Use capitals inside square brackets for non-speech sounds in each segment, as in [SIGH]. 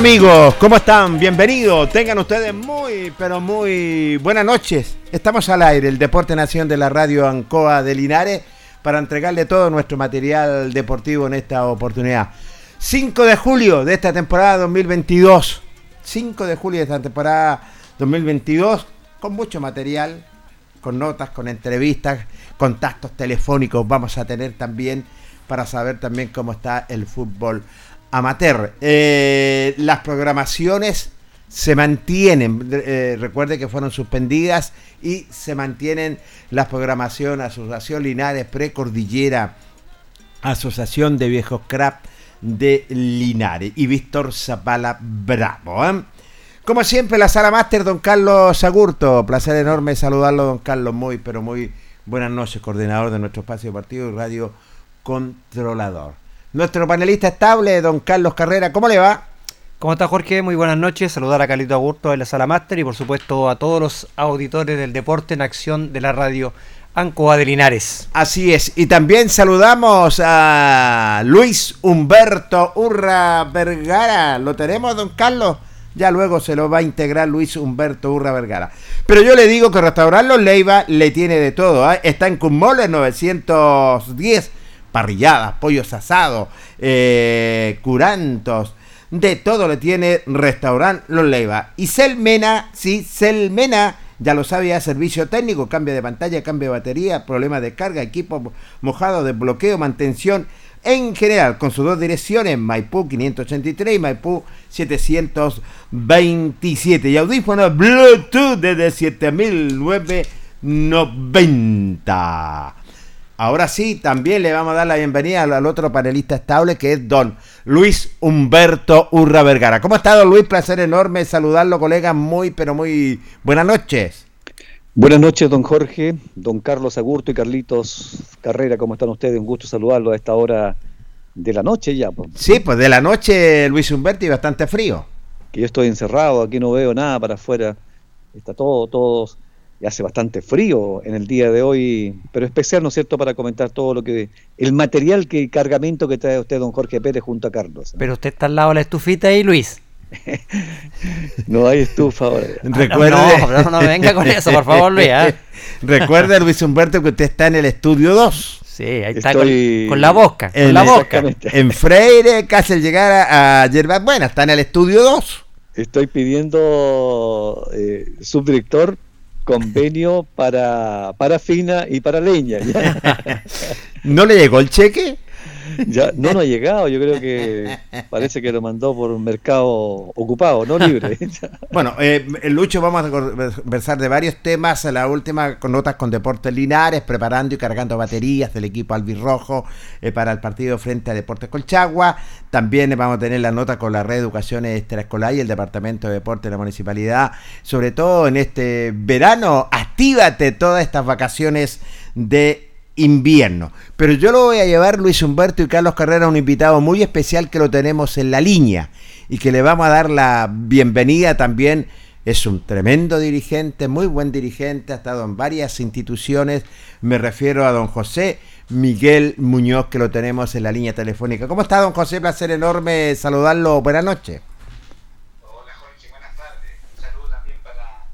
Amigos, ¿cómo están? Bienvenidos. Tengan ustedes muy, pero muy buenas noches. Estamos al aire, el Deporte Nación de la Radio Ancoa de Linares, para entregarle todo nuestro material deportivo en esta oportunidad. 5 de julio de esta temporada 2022. 5 de julio de esta temporada 2022, con mucho material, con notas, con entrevistas, contactos telefónicos vamos a tener también para saber también cómo está el fútbol amateur. Eh, las programaciones se mantienen, eh, recuerde que fueron suspendidas y se mantienen las programaciones Asociación Linares Precordillera, Asociación de Viejos Crap de Linares y Víctor Zapala Bravo. ¿eh? Como siempre, la sala máster, don Carlos Agurto. Placer enorme saludarlo, don Carlos. Muy, pero muy buenas noches, coordinador de nuestro espacio de partido y radio controlador. Nuestro panelista estable, don Carlos Carrera, ¿cómo le va? ¿Cómo está Jorge? Muy buenas noches. Saludar a Carlito Agurto de la Sala Máster y por supuesto a todos los auditores del deporte en acción de la radio Ancoa de Linares. Así es. Y también saludamos a Luis Humberto Urra Vergara. ¿Lo tenemos, don Carlos? Ya luego se lo va a integrar Luis Humberto Urra Vergara. Pero yo le digo que Restaurar Los Leiva le tiene de todo. ¿eh? Está en Cumole 910 parrilladas, pollos asados, eh, curantos, de todo le tiene Restaurant Los Leiva. Y Selmena, sí, Selmena, ya lo sabía, servicio técnico, cambio de pantalla, cambio de batería, problema de carga, equipo mojado, de bloqueo, mantención. En general, con sus dos direcciones, Maipú 583 y Maipú 727. Y audífonos Bluetooth desde 7990. Ahora sí, también le vamos a dar la bienvenida al, otro panelista estable que es don Luis Humberto Urra Vergara. ¿Cómo está, don Luis? Placer enorme saludarlo, colega. Muy, pero muy buenas noches. Buenas noches, don Jorge, don Carlos Agurto y Carlitos Carrera. ¿Cómo están ustedes? Un gusto saludarlo a esta hora de la noche ya. Sí, pues de la noche, Luis Humberto, y bastante frío. Que yo estoy encerrado, aquí no veo nada para afuera. Está todo, todo y hace bastante frío en el día de hoy, pero especial, ¿no es cierto?, para comentar todo lo que, el material, que cargamento que trae usted, don Jorge Pérez, junto a Carlos. Pero usted está al lado de la estufita ahí, Luis. [LAUGHS] no hay estufa ahora. [LAUGHS] Recuerde... No, no, no, venga con eso, por favor, Luis. ¿eh? [LAUGHS] Recuerde, Luis Humberto, que usted está en el estudio 2. Sí, ahí está con, la boca, con la boca. En Freire, casi al llegar a, a Yerbas Buena, está en el estudio 2. Estoy pidiendo eh, subdirector convenio para, para fina y para leña. [LAUGHS] ¿No le llegó el cheque? Ya no nos ha llegado, yo creo que parece que lo mandó por un mercado ocupado, no libre. [LAUGHS] bueno, eh, Lucho, vamos a conversar de varios temas. La última con notas con Deportes Linares, preparando y cargando baterías del equipo albirrojo eh, para el partido frente a Deportes Colchagua. También vamos a tener la nota con la red de educación extraescolar y el Departamento de Deporte de la Municipalidad. Sobre todo en este verano, actívate todas estas vacaciones de invierno. Pero yo lo voy a llevar Luis Humberto y Carlos Carrera, un invitado muy especial que lo tenemos en la línea y que le vamos a dar la bienvenida también. Es un tremendo dirigente, muy buen dirigente, ha estado en varias instituciones. Me refiero a don José Miguel Muñoz, que lo tenemos en la línea telefónica. ¿Cómo está, don José? Placer enorme saludarlo. Buenas noches. Hola, Jorge, buenas tardes. Un saludo también para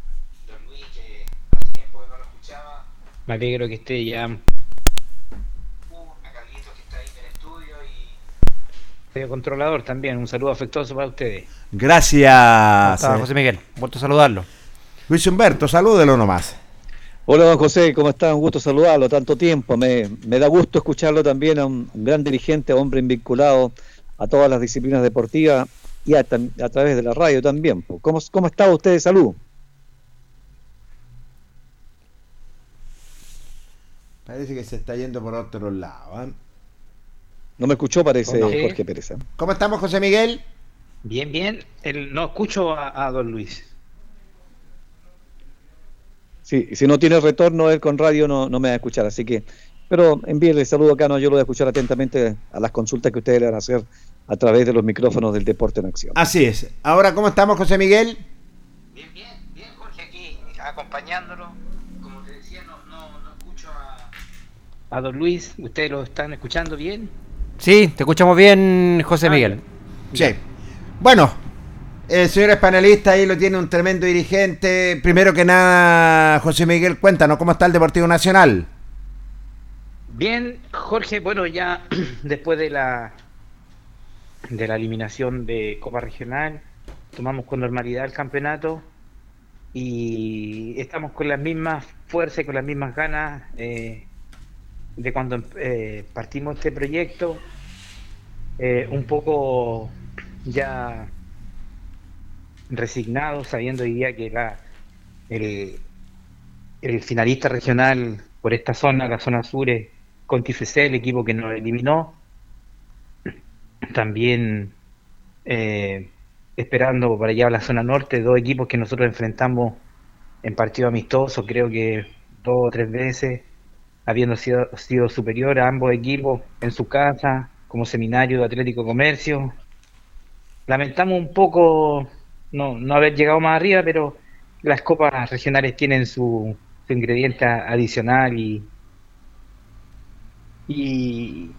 don Luis, que hace tiempo que no lo escuchaba. Me alegro que esté ya controlador también. Un saludo afectuoso para ustedes. Gracias. José Miguel. Vuelto a saludarlo. Luis Humberto, salúdelo nomás. Hola, don José, ¿cómo está? Un gusto saludarlo, tanto tiempo. Me, da gusto escucharlo también a un, gran dirigente, hombre vinculado a todas las disciplinas deportivas y a, través de la radio también. ¿Cómo, cómo está usted de salud? Parece que se está yendo por otro lado. ¿eh? No me escuchó, parece Jorge Pérez. ¿eh? ¿Cómo estamos, José Miguel? Bien, bien. El, no escucho a, don Luis. Sí, si no tiene retorno él con radio no, no me va a escuchar, así que... Pero envíele el saludo acá, no, yo lo voy a escuchar atentamente a las consultas que ustedes le van a hacer a través de los micrófonos del Deporte en Acción. Así es. Ahora, ¿cómo estamos, José Miguel? Bien, bien, bien, Jorge, aquí acompañándolo. Como te decía, no, no, no escucho a, a don Luis. ¿Ustedes lo están escuchando bien? Sí, te escuchamos bien, José ah, Miguel. Sí. Bueno, eh, señores panelistas, ahí lo tiene un tremendo dirigente. Primero que nada, José Miguel, cuéntanos, ¿cómo está el Deportivo Nacional? Bien, Jorge, bueno, ya [CLEARS THROAT] después de la de la eliminación de Copa Regional, tomamos con normalidad el campeonato y estamos con las mismas fuerzas y con las mismas ganas eh, de cuando eh, partimos este proyecto, eh, un poco ya resignado, sabiendo hoy que la, el, el finalista regional por esta zona, la zona sur, es Conti el equipo que nos eliminó. También eh, esperando para allá la zona norte, dos equipos que nosotros enfrentamos en partido amistoso, creo que dos o tres veces habiendo sido, sido superior a ambos equipos en su casa, como seminario de Atlético Comercio. Lamentamos un poco no, no haber llegado más arriba, pero las copas regionales tienen su, ingrediente adicional y, y,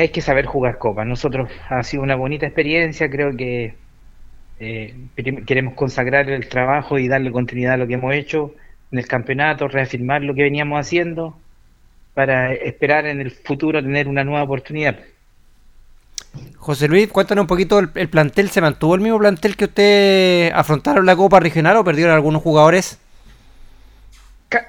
hay que saber jugar copas. Nosotros ha sido una bonita experiencia, creo que eh, queremos consagrar el trabajo y darle continuidad a lo que hemos hecho en el campeonato, reafirmar lo que veníamos haciendo para esperar en el futuro tener una nueva oportunidad. José Luis, cuéntanos un poquito, ¿el, plantel se mantuvo el mismo plantel que usted afrontaron la Copa Regional o perdieron algunos jugadores?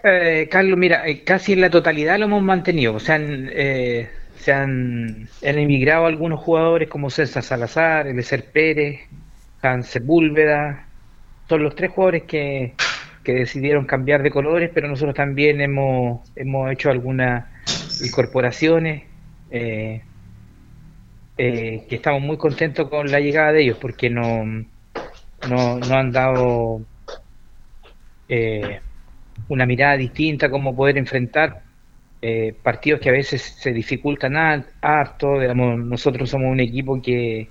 Eh, Carlos, mira, eh, casi en la totalidad lo hemos mantenido. O sea, eh, se han, emigrado algunos jugadores como César Salazar, Elezer Pérez, Hans Sepúlveda. Son los tres jugadores que, que decidieron cambiar de colores, pero nosotros también hemos, hemos hecho algunas incorporaciones eh, eh, que estamos muy contentos con la llegada de ellos porque no, no, no han dado eh, una mirada distinta cómo poder enfrentar partidos que a veces se dificultan harto. Digamos, nosotros somos un equipo que,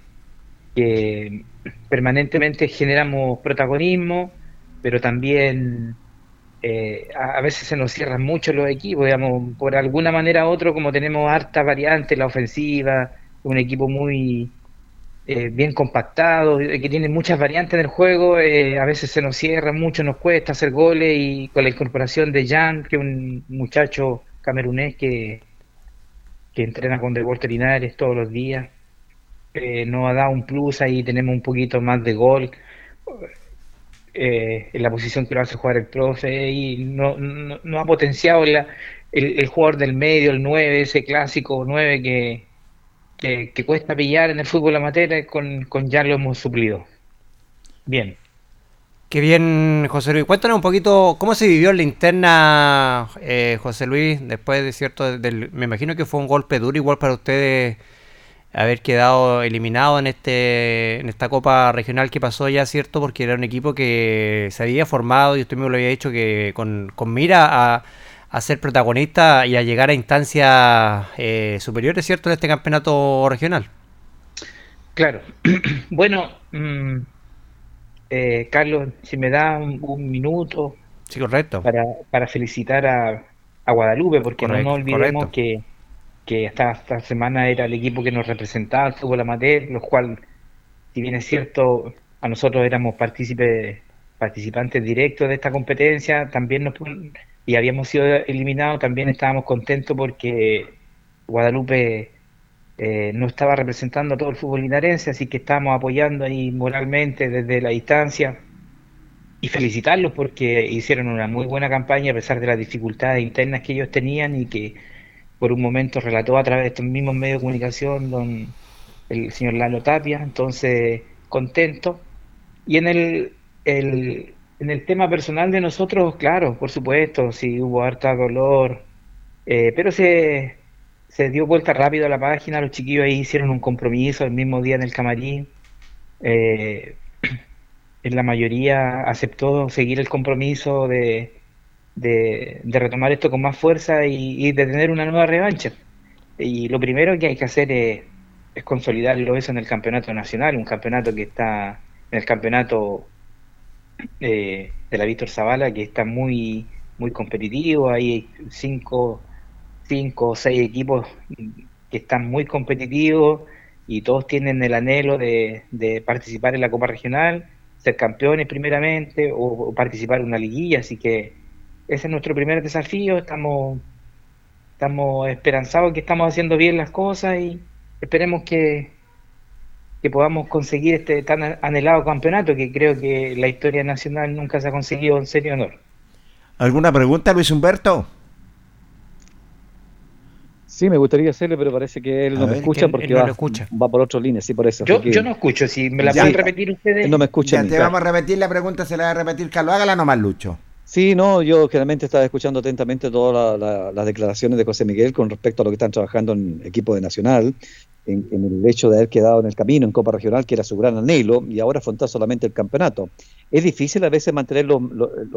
que permanentemente generamos protagonismo pero también eh, a, veces se nos cierran mucho los equipos, digamos, por alguna manera u otro, como tenemos harta variante la ofensiva, un equipo muy eh, bien compactado, eh, que tiene muchas variantes en el juego, a veces se nos cierra mucho, nos cuesta hacer goles y con la incorporación de Jan, que es un muchacho camerunés que, que entrena con Deportes Linares todos los días, nos ha dado un plus ahí, tenemos un poquito más de gol eh, en la posición que lo hace jugar el profe y no, no, ha potenciado el, el, jugador del medio, el 9, ese clásico 9 que, que, cuesta pillar en el fútbol amateur, con, con ya lo hemos suplido. Bien. Qué bien, José Luis. Cuéntanos un poquito cómo se vivió la interna, eh, José Luis, después de cierto, del, me imagino que fue un golpe duro igual para ustedes haber quedado eliminado en este en esta Copa Regional que pasó ya, ¿cierto? Porque era un equipo que se había formado, y usted me lo había dicho, que con, mira a, a, ser protagonista y a llegar a instancias eh, superiores, ¿cierto? En este campeonato regional. Claro. [CLEARS THROAT] bueno, mm, eh, Carlos, si me da un, minuto. Sí, correcto. Para, para felicitar a, a Guadalupe, porque no nos olvidemos que que esta, esta semana era el equipo que nos representaba el fútbol amateur, lo cual, si bien es cierto, a nosotros éramos participantes directos de esta competencia, también nos y habíamos sido eliminados, también estábamos contentos porque Guadalupe eh, no estaba representando a todo el fútbol linarense, así que estábamos apoyando ahí moralmente desde la distancia y felicitarlos porque hicieron una muy buena campaña a pesar de las dificultades internas que ellos tenían y que por un momento relató a través de estos mismos medios de comunicación don el señor Lalo Tapia, entonces contento. Y en el, el, en el tema personal de nosotros, claro, por supuesto, sí hubo harta dolor, eh, pero se, se dio vuelta rápido a la página, los chiquillos ahí hicieron un compromiso el mismo día en el camarín. Eh, [CLEARS THROAT] en la mayoría aceptó seguir el compromiso de, de, retomar esto con más fuerza y, de tener una nueva revancha. Y lo primero que hay que hacer es, consolidarlo eso en el campeonato nacional, un campeonato que está en el campeonato eh, de la Víctor Zavala, que está muy, muy competitivo, hay cinco, cinco o seis equipos que están muy competitivos y todos tienen el anhelo de, participar en la Copa Regional, ser campeones primeramente o participar en una liguilla, así que ese es nuestro primer desafío, estamos, estamos esperanzados que estamos haciendo bien las cosas y esperemos que, que podamos conseguir este tan anhelado campeonato que creo que la historia nacional nunca se ha conseguido en serio honor. ¿Alguna pregunta, Luis Humberto? Sí, me gustaría hacerle, pero parece que él no me escucha porque va, va, por otra línea, sí, por eso. Yo, yo no escucho, si me la pueden repetir ustedes. no me escucha. Ya te vamos a repetir la pregunta, se la va a repetir Carlos. Hágala nomás, Lucho. Sí, no, yo generalmente estaba escuchando atentamente todas las declaraciones de José Miguel con respecto a lo que están trabajando en equipo de Nacional, en, el hecho de haber quedado en el camino en Copa Regional, que era su gran anhelo, y ahora afrontar solamente el campeonato. Es difícil a veces mantener los,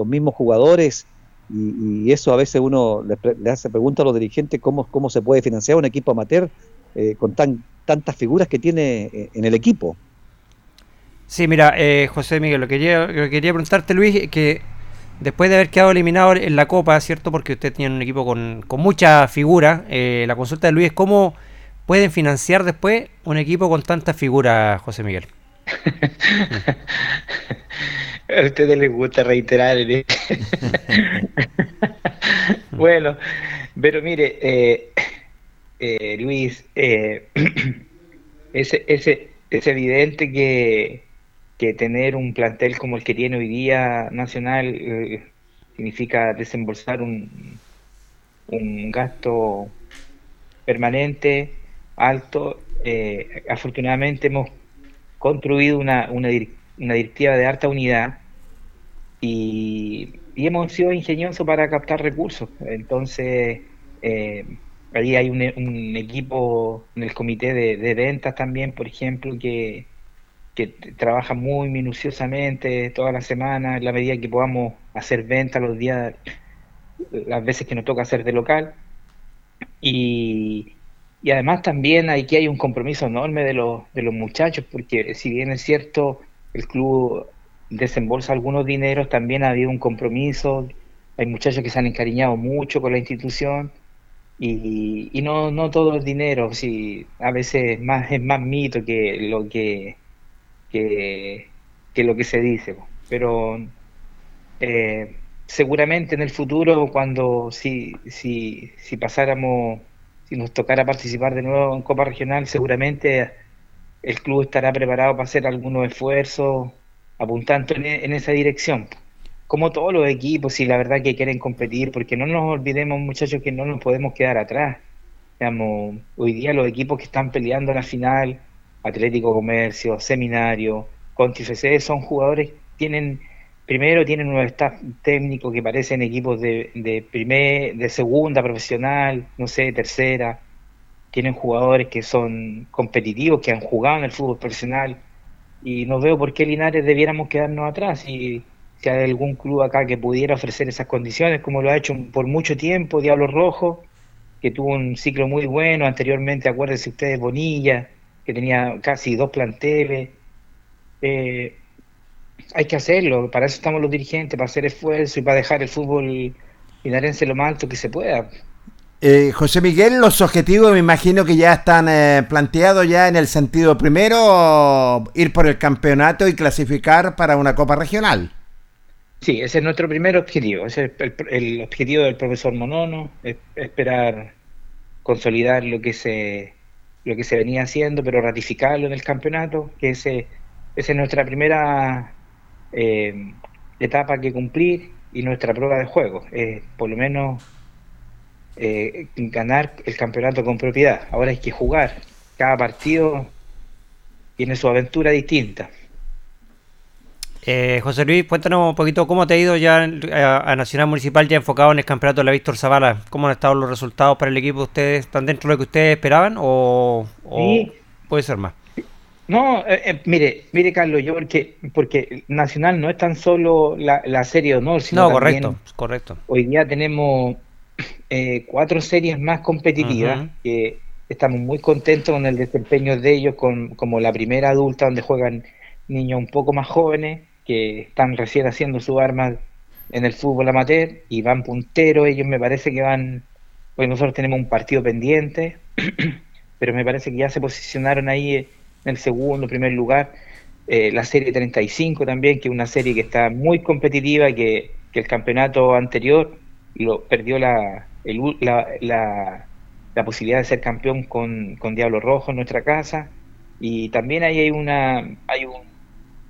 mismos jugadores y, eso a veces uno le, hace pregunta a los dirigentes cómo, cómo se puede financiar un equipo amateur eh, con tan, tantas figuras que tiene eh, en el equipo. Sí, mira, eh, José Miguel, lo que, quería, quería preguntarte, Luis, que después de haber quedado eliminado en la Copa, ¿cierto? Porque usted tiene un equipo con, con mucha figura. Eh, la consulta de Luis es cómo pueden financiar después un equipo con tantas figuras, José Miguel. [LAUGHS] A ustedes les gusta reiterar. [LAUGHS] bueno, pero mire, eh, eh, Luis, [CLEARS THROAT] es, es evidente que que tener un plantel como el que tiene hoy día Nacional eh, significa desembolsar un, un gasto permanente, alto. Eh, afortunadamente hemos construido una, una, directiva de alta unidad y, hemos sido ingeniosos para captar recursos. Entonces, eh, ahí hay un, equipo en el comité de ventas también, por ejemplo, que que trabaja muy minuciosamente toda la semana, en la medida que podamos hacer venta los días, las veces que nos toca hacer de local. Y, además también aquí hay un compromiso enorme de los, de los muchachos, porque si bien es cierto, el club desembolsa algunos dineros, también ha habido un compromiso, hay muchachos que se han encariñado mucho con la institución. Y, y no, no todo el dinero, si a veces más, es más mito que lo que que, lo que se dice. Pero eh, seguramente en el futuro, cuando si, si, si pasáramos, si nos tocara participar de nuevo en Copa Regional, seguramente el club estará preparado para hacer algunos esfuerzos apuntando en, esa dirección. Como todos los equipos, y la verdad que quieren competir, porque no nos olvidemos, muchachos, que no nos podemos quedar atrás. Digamos, hoy día los equipos que están peleando la final, Atlético Comercio, Seminario, Conti FC, son jugadores, tienen primero tienen un staff técnico que parecen equipos de, de, primer, de segunda profesional, no sé, tercera. Tienen jugadores que son competitivos, que han jugado en el fútbol profesional. Y no veo por qué Linares debiéramos quedarnos atrás. Y si hay algún club acá que pudiera ofrecer esas condiciones, como lo ha hecho por mucho tiempo Diablo Rojo, que tuvo un ciclo muy bueno. Anteriormente, acuérdense ustedes, Bonilla, que tenía casi dos planteles. Eh, hay que hacerlo, para eso estamos los dirigentes, para hacer esfuerzo y para dejar el fútbol linarense lo más alto que se pueda. Eh, José Miguel, los objetivos me imagino que ya están eh, planteados ya en el sentido primero, ir por el campeonato y clasificar para una Copa Regional. Sí, ese es nuestro primer objetivo, ese es el, objetivo del profesor Monono, esperar consolidar lo que se lo que se venía haciendo, pero ratificarlo en el campeonato, que ese, esa es nuestra primera eh, etapa que cumplir y nuestra prueba de juego. por lo menos eh, ganar el campeonato con propiedad. Ahora hay que jugar. Cada partido tiene su aventura distinta. Eh, José Luis, cuéntanos un poquito cómo te ha ido ya a, Nacional Municipal, ya enfocado en el campeonato de la Víctor Zavala. ¿Cómo han estado los resultados para el equipo? ¿Ustedes están dentro de lo que ustedes esperaban o, puede ser más? No, eh, eh, mire, mire Carlos, yo porque porque Nacional no es tan solo la, serie de honor, sino no, correcto, correcto. Hoy día tenemos eh, cuatro series más competitivas que estamos muy contentos con el desempeño de ellos, con como la primera adulta donde juegan niños un poco más jóvenes que están recién haciendo su arma en el fútbol amateur y van punteros. Ellos me parece que van, pues nosotros tenemos un partido pendiente, [CLEARS THROAT] pero me parece que ya se posicionaron ahí en el segundo, primer lugar. Eh, la serie 35 también, que es una serie que está muy competitiva, que, que el campeonato anterior lo perdió la, la, la, posibilidad de ser campeón con, con, Diablo Rojo en nuestra casa. Y también ahí hay, una, hay, un,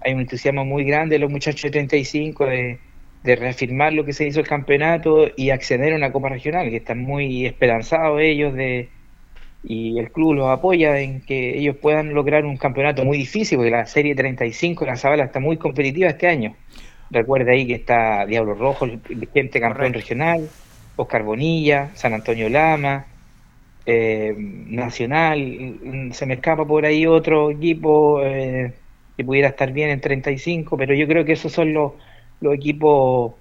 hay un entusiasmo muy grande de los muchachos de 35 de, de reafirmar lo que se hizo el campeonato y acceder a una Copa Regional, que están muy esperanzados ellos de, y el club los apoya en que ellos puedan lograr un campeonato muy difícil, porque la Serie 35 la Zabala está muy competitiva este año. Recuerda ahí que está Diablo Rojo, el vigente campeón regional, Oscar Bonilla, San Antonio Lama, eh, Nacional, se me escapa por ahí otro equipo eh, que pudiera estar bien en 35, pero yo creo que esos son los, los equipos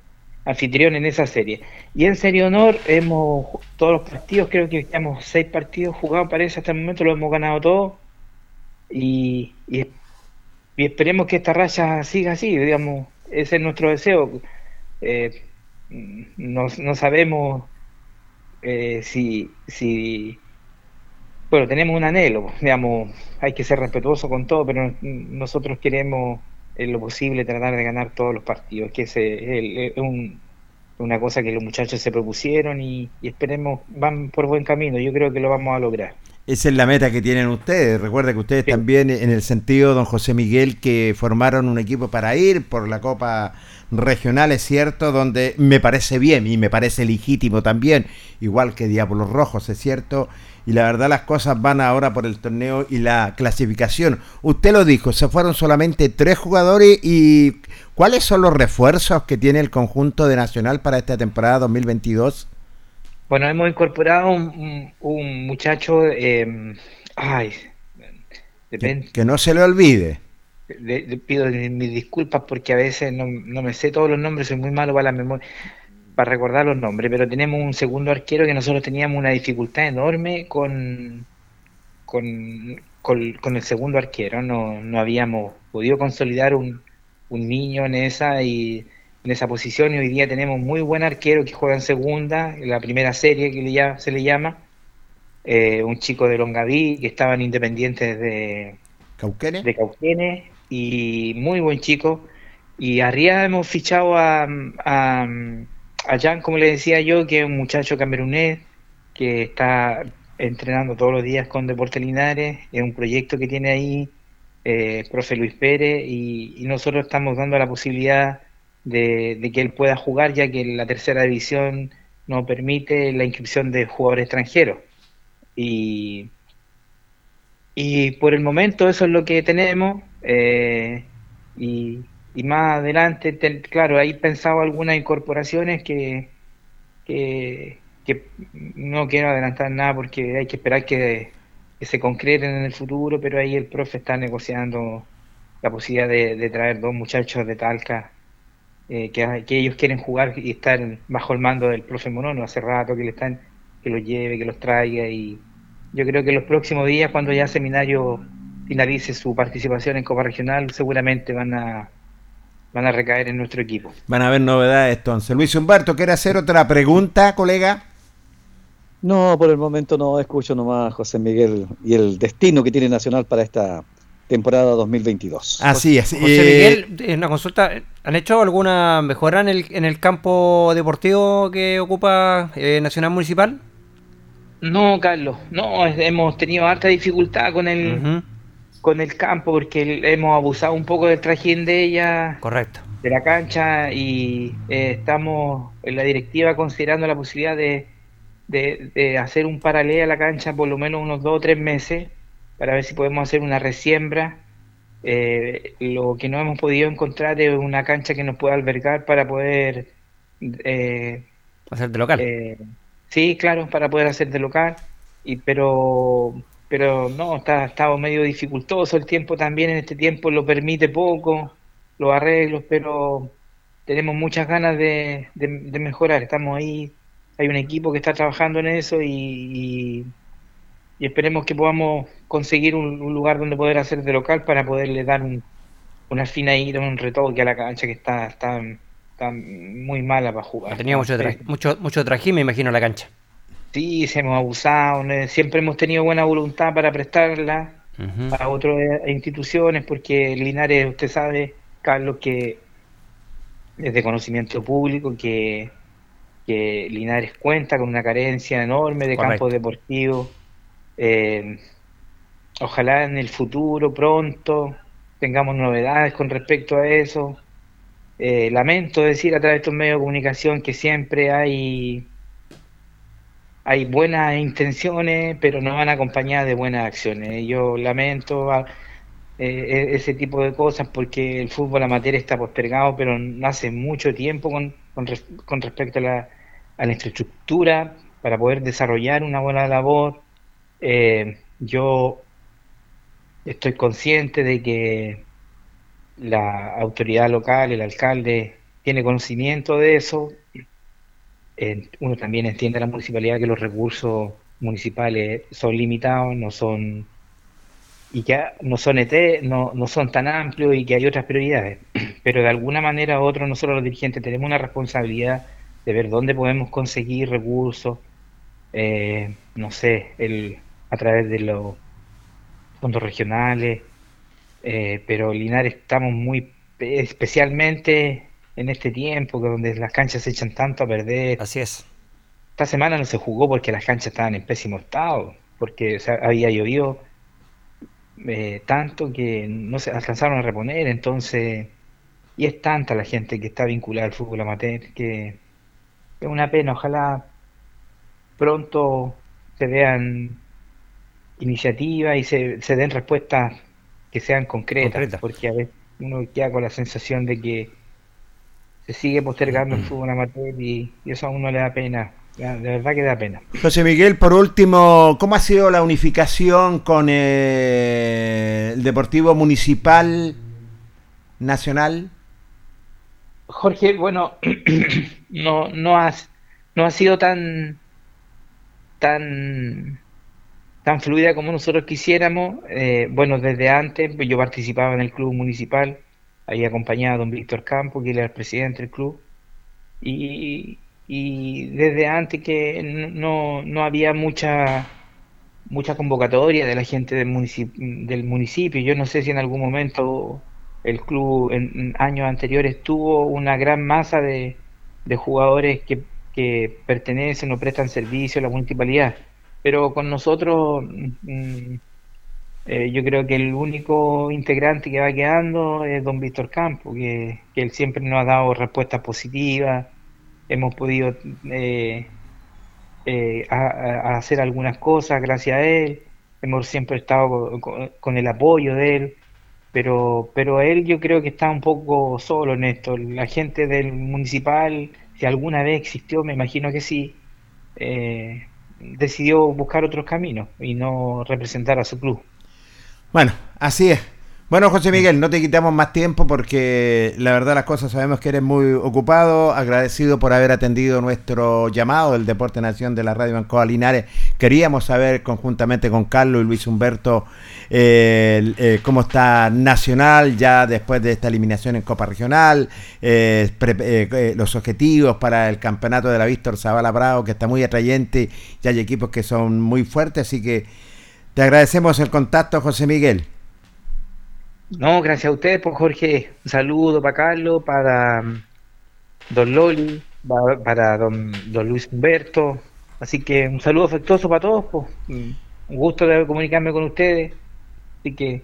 anfitrión en esa serie. Y en Serie Honor hemos todos los partidos, creo que tenemos seis partidos jugados, parece hasta el momento lo hemos ganado todos. Y, y, esperemos que esta raya siga así, digamos, ese es nuestro deseo. Eh, no, no, sabemos eh, si, si, bueno, tenemos un anhelo, digamos, hay que ser respetuoso con todo, pero nosotros queremos en lo posible tratar de ganar todos los partidos, que es, una cosa que los muchachos se propusieron y, esperemos, van por buen camino, yo creo que lo vamos a lograr. Esa es la meta que tienen ustedes. Recuerda que ustedes también, en el sentido, don José Miguel, que formaron un equipo para ir por la Copa Regional, es cierto, donde me parece bien y me parece legítimo también, igual que Diablos Rojos, es cierto, y la verdad las cosas van ahora por el torneo y la clasificación. Usted lo dijo, se fueron solamente tres jugadores y ¿cuáles son los refuerzos que tiene el conjunto de Nacional para esta temporada 2022? Bueno, hemos incorporado un, muchacho, eh, ay, que, no se le olvide. Le, pido mis disculpas porque a veces no, no me sé todos los nombres, soy muy malo para la memoria para recordar los nombres, pero tenemos un segundo arquero que nosotros teníamos una dificultad enorme con, con, con, el segundo arquero. No, no habíamos podido consolidar un, un niño en esa y en esa posición y hoy día tenemos muy buen arquero que juega en segunda, en la primera serie que ya se le llama, eh, un chico de Longaví que estaba en Independientes de Cauquene. de Cauquene y muy buen chico. Y arriba hemos fichado a, a Jan, como le decía yo, que es un muchacho camerunés que está entrenando todos los días con Deportes Linares, es un proyecto que tiene ahí eh, profe Luis Pérez, y, nosotros estamos dando la posibilidad de, que él pueda jugar, ya que la tercera división no permite la inscripción de jugadores extranjeros. Y, y por el momento eso es lo que tenemos. Eh, y, más adelante, claro, ahí pensado algunas incorporaciones que, que, no quiero adelantar nada porque hay que esperar que, se concreten en el futuro, pero ahí el profe está negociando la posibilidad de, traer dos muchachos de Talca eh, que, que, ellos quieren jugar y estar bajo el mando del profe Monono hace rato que le están que los lleve, que los traiga y yo creo que los próximos días cuando ya Seminario finalice su participación en Copa Regional seguramente van a van a recaer en nuestro equipo. Van a haber novedades entonces. Luis Humberto, ¿quiere hacer otra pregunta, colega? No, por el momento no escucho nomás José Miguel y el destino que tiene Nacional para esta temporada 2022. Así es. José eh, Miguel, en una consulta, ¿han hecho alguna mejora en el, en el campo deportivo que ocupa eh, Nacional Municipal? No, Carlos, no, hemos tenido harta dificultad con el, con el campo porque hemos abusado un poco del trajín de ella. Correcto. De la cancha y eh, estamos en la directiva considerando la posibilidad de, de, hacer un paralelo a la cancha por lo menos unos dos o tres meses para ver si podemos hacer una resiembra. Eh, lo que no hemos podido encontrar es una cancha que nos pueda albergar para poder... Eh, hacer de local. sí, claro, para poder hacer de local. Y, pero pero no, está estado medio dificultoso el tiempo también, en este tiempo lo permite poco, los arreglos, pero tenemos muchas ganas de, de, mejorar, estamos ahí, hay un equipo que está trabajando en eso y, y, esperemos que podamos conseguir un, lugar donde poder hacer de local para poderle dar un, una fina ida, un retoque a la cancha que está, está, está muy mala para jugar. Tenía mucho, mucho, mucho trajín, me imagino, la cancha. Sí, se hemos abusado, siempre hemos tenido buena voluntad para prestarla a otras instituciones, porque Linares, usted sabe, Carlos, que es de conocimiento público, que, Linares cuenta con una carencia enorme de campos deportivos. Eh, ojalá en el futuro, pronto, tengamos novedades con respecto a eso. Eh, lamento decir a través de estos medios de comunicación que siempre hay hay buenas intenciones, pero no van acompañadas de buenas acciones. Yo lamento ah, eh, e-, ese tipo de cosas porque el fútbol amateur está postergado, pero hace mucho tiempo con, con, respecto a la, a la, infraestructura para poder desarrollar una buena labor. Eh, yo estoy consciente de que la autoridad local, el alcalde, tiene conocimiento de eso, uno también entiende la municipalidad que los recursos municipales son limitados, no son y que no son ET, no, no son tan amplios y que hay otras prioridades. [CLEARS THROAT] Pero de alguna manera u otra nosotros los dirigentes tenemos una responsabilidad de ver dónde podemos conseguir recursos, eh, no sé, el, a través de los fondos regionales, eh, pero Linares estamos muy especialmente en este tiempo, que donde las canchas se echan tanto a perder. Así es. Esta semana no se jugó porque las canchas estaban en pésimo estado, porque había llovido eh, tanto que no se alcanzaron a reponer, entonces, y es tanta la gente que está vinculada al fútbol amateur que es una pena, ojalá pronto se vean iniciativas y se, se den respuestas que sean concretas, porque a veces uno queda con la sensación de que se sigue postergando el mm. fútbol amateur y, y eso a uno le da pena. De verdad que da pena. José Miguel, por último, ¿cómo ha sido la unificación con eh, el Deportivo Municipal Nacional? Jorge, bueno, [CLEARS THROAT] no, no, ha, no ha sido tan, tan, tan fluida como nosotros quisiéramos. Eh, bueno, desde antes yo participaba en el club municipal ahí acompañado a don Víctor Campo, que era el presidente del club, y, desde antes que no, no había mucha mucha convocatoria de la gente del municipio, del municipio. Yo no sé si en algún momento el club en, años anteriores tuvo una gran masa de, de jugadores que, que, pertenecen o prestan servicio a la municipalidad, pero con nosotros mm, Eh, yo creo que el único integrante que va quedando es don Víctor Campo, que, él siempre nos ha dado respuestas positivas, hemos podido eh, eh, hacer algunas cosas gracias a él, hemos siempre estado con, el apoyo de él, pero, pero él yo creo que está un poco solo en esto. La gente del municipal, si alguna vez existió, me imagino que sí, decidió buscar otros caminos y no representar a su club. Bueno, así es. Bueno, José Miguel, no te quitamos más tiempo porque la verdad las cosas sabemos que eres muy ocupado, agradecido por haber atendido nuestro llamado del Deporte Nación de la Radio Banco Linares. Queríamos saber conjuntamente con Carlos y Luis Humberto eh, eh, cómo está Nacional ya después de esta eliminación en Copa Regional, eh, los objetivos para el campeonato de la Víctor Zavala Bravo, que está muy atrayente, y hay equipos que son muy fuertes, así que te agradecemos el contacto, José Miguel. No, gracias a ustedes, pues Jorge. Un saludo para Carlos, para mm, don Loli, para, don, Luis Humberto. Así que un saludo afectuoso para todos. Pues. Un gusto de comunicarme con ustedes. Así que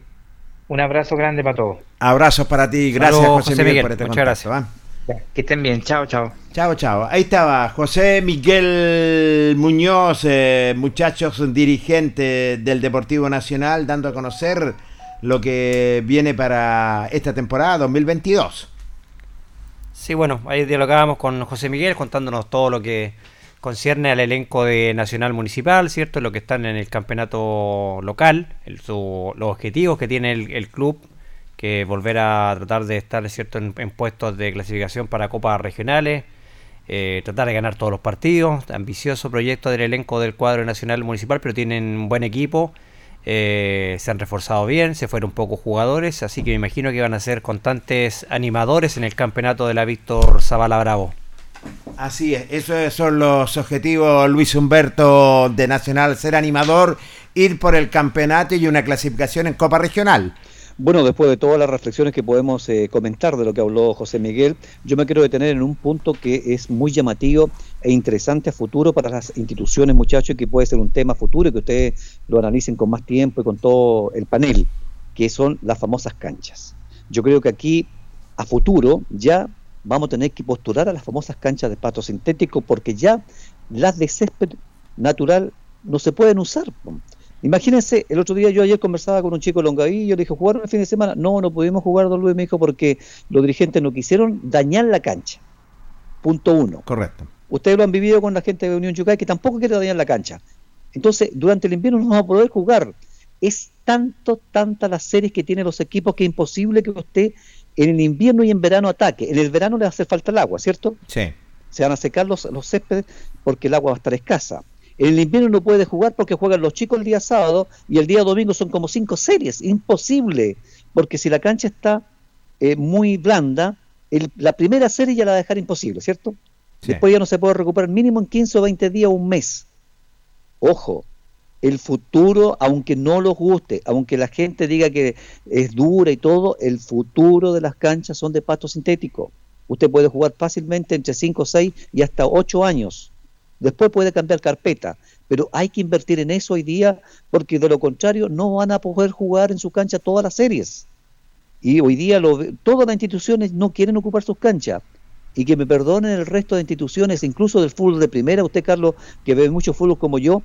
un abrazo grande para todos. Abrazos para ti. Gracias, José, Miguel, por este Muchas gracias que estén bien, chao, chao. Chao, chao. Ahí estaba José Miguel Muñoz, eh, muchachos dirigentes del Deportivo Nacional, dando a conocer lo que viene para esta temporada 2022. Sí, bueno, ahí dialogábamos con José Miguel contándonos todo lo que concierne al elenco de Nacional Municipal, ¿cierto? Lo que están en el campeonato local, los objetivos que tiene el club que volver a tratar de estar cierto en, puestos de clasificación para copas regionales, eh, tratar de ganar todos los partidos, ambicioso proyecto del elenco del cuadro nacional municipal, pero tienen un buen equipo, eh, se han reforzado bien, se fueron pocos jugadores, así que me imagino que van a ser constantes animadores en el campeonato de la Víctor Zavala Bravo. Así es, esos son los objetivos, Luis Humberto, de Nacional, ser animador, ir por el campeonato y una clasificación en Copa Regional. Bueno, después de todas las reflexiones que podemos eh, comentar de lo que habló José Miguel, yo me quiero detener en un punto que es muy llamativo e interesante a futuro para las instituciones, muchachos, y que puede ser un tema futuro y que ustedes lo analicen con más tiempo y con todo el panel, que son las famosas canchas. Yo creo que aquí, a futuro, ya vamos a tener que postular a las famosas canchas de pasto sintético porque ya las de césped natural no se pueden usar. Imagínense, el otro día yo ayer conversaba con un chico longaví y yo le dije, ¿jugaron el fin de semana? No, no pudimos jugar, don Luis me dijo, porque los dirigentes no quisieron dañar la cancha. Punto uno. Correcto. Ustedes lo han vivido con la gente de Unión Chucay que tampoco quiere dañar la cancha. Entonces, durante el invierno no vamos a poder jugar. Es tanto, tanta las series que tienen los equipos que es imposible que usted en el invierno y en verano ataque. En el verano le hace falta el agua, ¿cierto? Sí. Se van a secar los, los céspedes porque el agua va a estar escasa. En el invierno no puede jugar porque juegan los chicos el día sábado y el día domingo son como cinco series. Imposible, porque si la cancha está eh, muy blanda, la primera serie ya la va a dejar imposible, ¿cierto? Después ya no se puede recuperar mínimo en 15 o 20 días o un mes. Ojo, el futuro, aunque no los guste, aunque la gente diga que es dura y todo, el futuro de las canchas son de pasto sintético. Usted puede jugar fácilmente entre 5, 6 y hasta 8 años. Después puede cambiar carpeta, pero hay que invertir en eso hoy día porque de lo contrario no van a poder jugar en su cancha todas las series. Y hoy día lo, todas las instituciones no quieren ocupar sus canchas. Y que me perdonen el resto de instituciones, incluso del fútbol de primera, usted Carlos, que ve mucho fútbol como yo,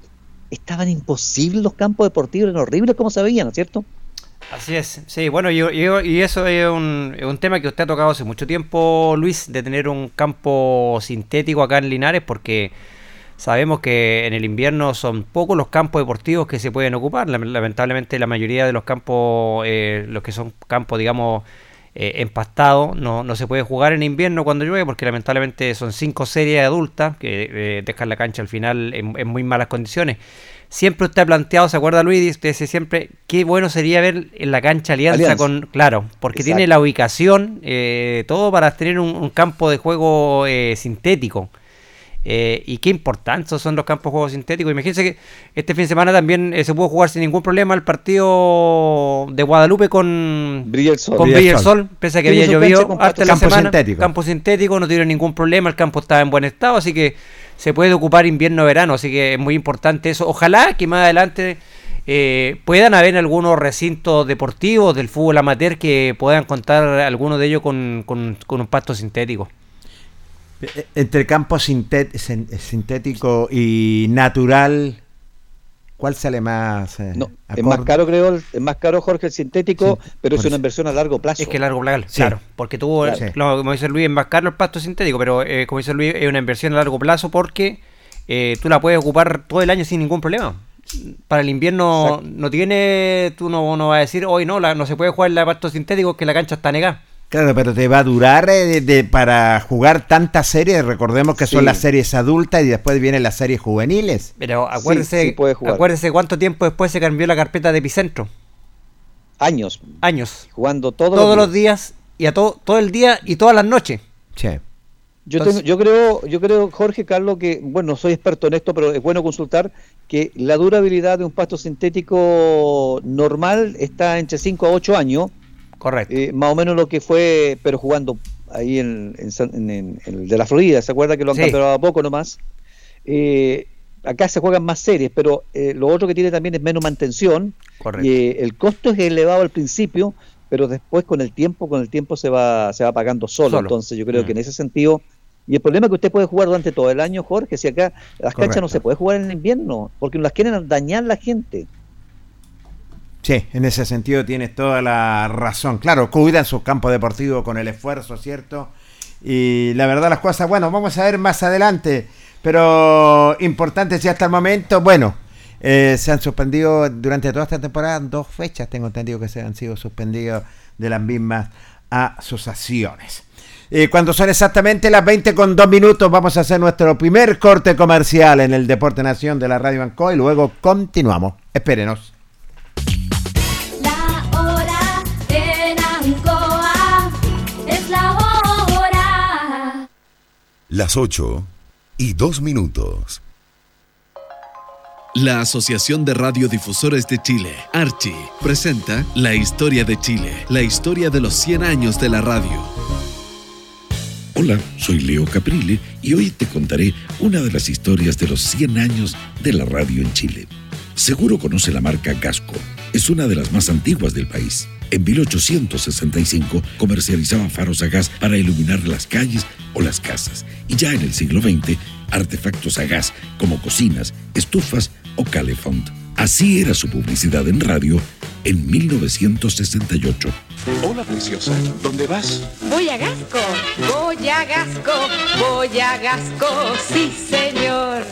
estaban imposibles los campos deportivos, eran horribles como se veían, ¿no es cierto? Así es, sí, bueno, y, y, eso es un, un, tema que usted ha tocado hace mucho tiempo, Luis, de tener un campo sintético acá en Linares, porque Sabemos que en el invierno son pocos los campos deportivos que se pueden ocupar. Lamentablemente la mayoría de los campos, eh, los que son campos, digamos, eh, empastados, no, no se puede jugar en invierno cuando llueve porque lamentablemente son cinco series adultas que eh, dejan la cancha al final en, muy malas condiciones. Siempre usted ha planteado, ¿se acuerda Luis? Usted dice siempre, qué bueno sería ver en la cancha Alianza, con... Claro, porque tiene la ubicación, todo para tener un campo de juego sintético. Eh, y qué importantes son los campos de juego sintéticos. Imagínense que este fin de semana también eh, se pudo jugar sin ningún problema el partido de Guadalupe con Brilla Sol. Con Sol, pese a que había llovido hasta la semana. Sintético. Campo sintético, no tuvieron ningún problema, el campo estaba en buen estado, así que se puede ocupar invierno-verano, así que es muy importante eso. Ojalá que más adelante eh, puedan haber algunos recintos deportivos del fútbol amateur que puedan contar algunos de ellos con, con, un pasto sintético. Entre campo sintético y natural, ¿Cuál sale más? Eh, no, es más caro, creo, es más caro, Jorge, el sintético, pero es una inversión a largo plazo. Es que a largo plazo, claro, porque tú, como dice Luis, es más caro el pasto sintético, pero eh, como dice Luis, es una inversión a largo plazo porque eh, tú la puedes ocupar todo el año sin ningún problema. Para el invierno no tiene, tú no, no vas a decir, hoy no, la, no se puede jugar el pasto sintético que la cancha está negada. Claro, pero te va a durar eh, para jugar tantas series. Recordemos que son las series adultas y después vienen las series juveniles. Pero acuérdese, acuérdese cuánto tiempo después se cambió la carpeta de epicentro. Años. Años. Jugando todos, todos los días. y a todo, todo el día y todas las noches. Sí. Yo, yo creo, yo creo, Jorge Carlos, que, bueno, no soy experto en esto, pero es bueno consultar que la durabilidad de un pasto sintético normal está entre 5 a 8 años Correcto. Eh, más o menos lo que fue, pero jugando ahí en, el de la Florida, ¿se acuerda que lo han cambiado a poco nomás? Eh, acá se juegan más series, pero eh, lo otro que tiene también es menos mantención. Correcto. Y el costo es elevado al principio, pero después con el tiempo, con el tiempo se va, se va pagando solo. Entonces yo creo que mm. en ese sentido y el problema es que usted puede jugar durante todo el año, Jorge, si acá las canchas no se puede jugar en el invierno, porque las quieren dañar la gente. Sí, en ese sentido tienes toda la razón. Claro, cuidan su campo deportivo con el esfuerzo, ¿cierto? Y la verdad las cosas, bueno, vamos a ver más adelante, pero importantes ya hasta el momento, bueno, eh, se han suspendido durante toda esta temporada dos fechas, tengo entendido que se han sido suspendidos de las mismas asociaciones. Y cuando son exactamente las 20 con 2 minutos, vamos a hacer nuestro primer corte comercial en el Deporte Nación de la Radio Banco y luego continuamos. Espérenos. Las 8 y 2 minutos. La Asociación de Radiodifusores de Chile, Archi, presenta La Historia de Chile, la historia de los 100 años de la radio. Hola, soy Leo Caprile y hoy te contaré una de las historias de los 100 años de la radio en Chile. Seguro conoce la marca Gasco, es una de las más antiguas del país. En 1865 comercializaba faros a gas para iluminar las calles o las casas. Y ya en el siglo XX, artefactos a gas como cocinas, estufas o calefont. Así era su publicidad en radio en 1968. Hola, preciosa. ¿Dónde vas? Voy a Gasco. Voy a Gasco. Voy a Gasco. Sí, señor.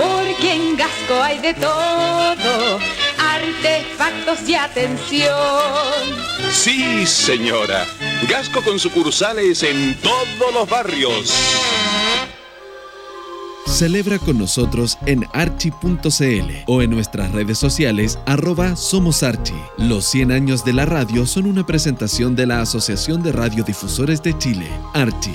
Porque en Gasco hay de todo artefactos y atención. Sí, señora. Gasco con sucursales en todos los barrios. Celebra con nosotros en archi.cl o en nuestras redes sociales arroba Somos Archi. Los 100 años de la radio son una presentación de la Asociación de Radiodifusores de Chile, Archi.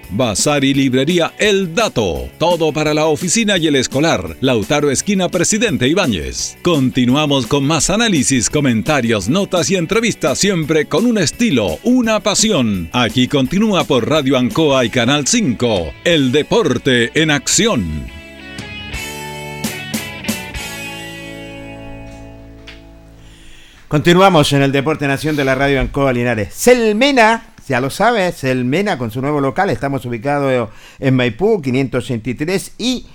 Bazar y Librería El Dato. Todo para la oficina y el escolar. Lautaro Esquina Presidente Ibáñez. Continuamos con más análisis, comentarios, notas y entrevistas, siempre con un estilo, una pasión. Aquí continúa por Radio Ancoa y Canal 5. El deporte en acción. Continuamos en el Deporte Nación de la Radio Ancoa Linares. Selmena ya lo sabes, el Mena con su nuevo local. Estamos ubicados en Maipú 583 y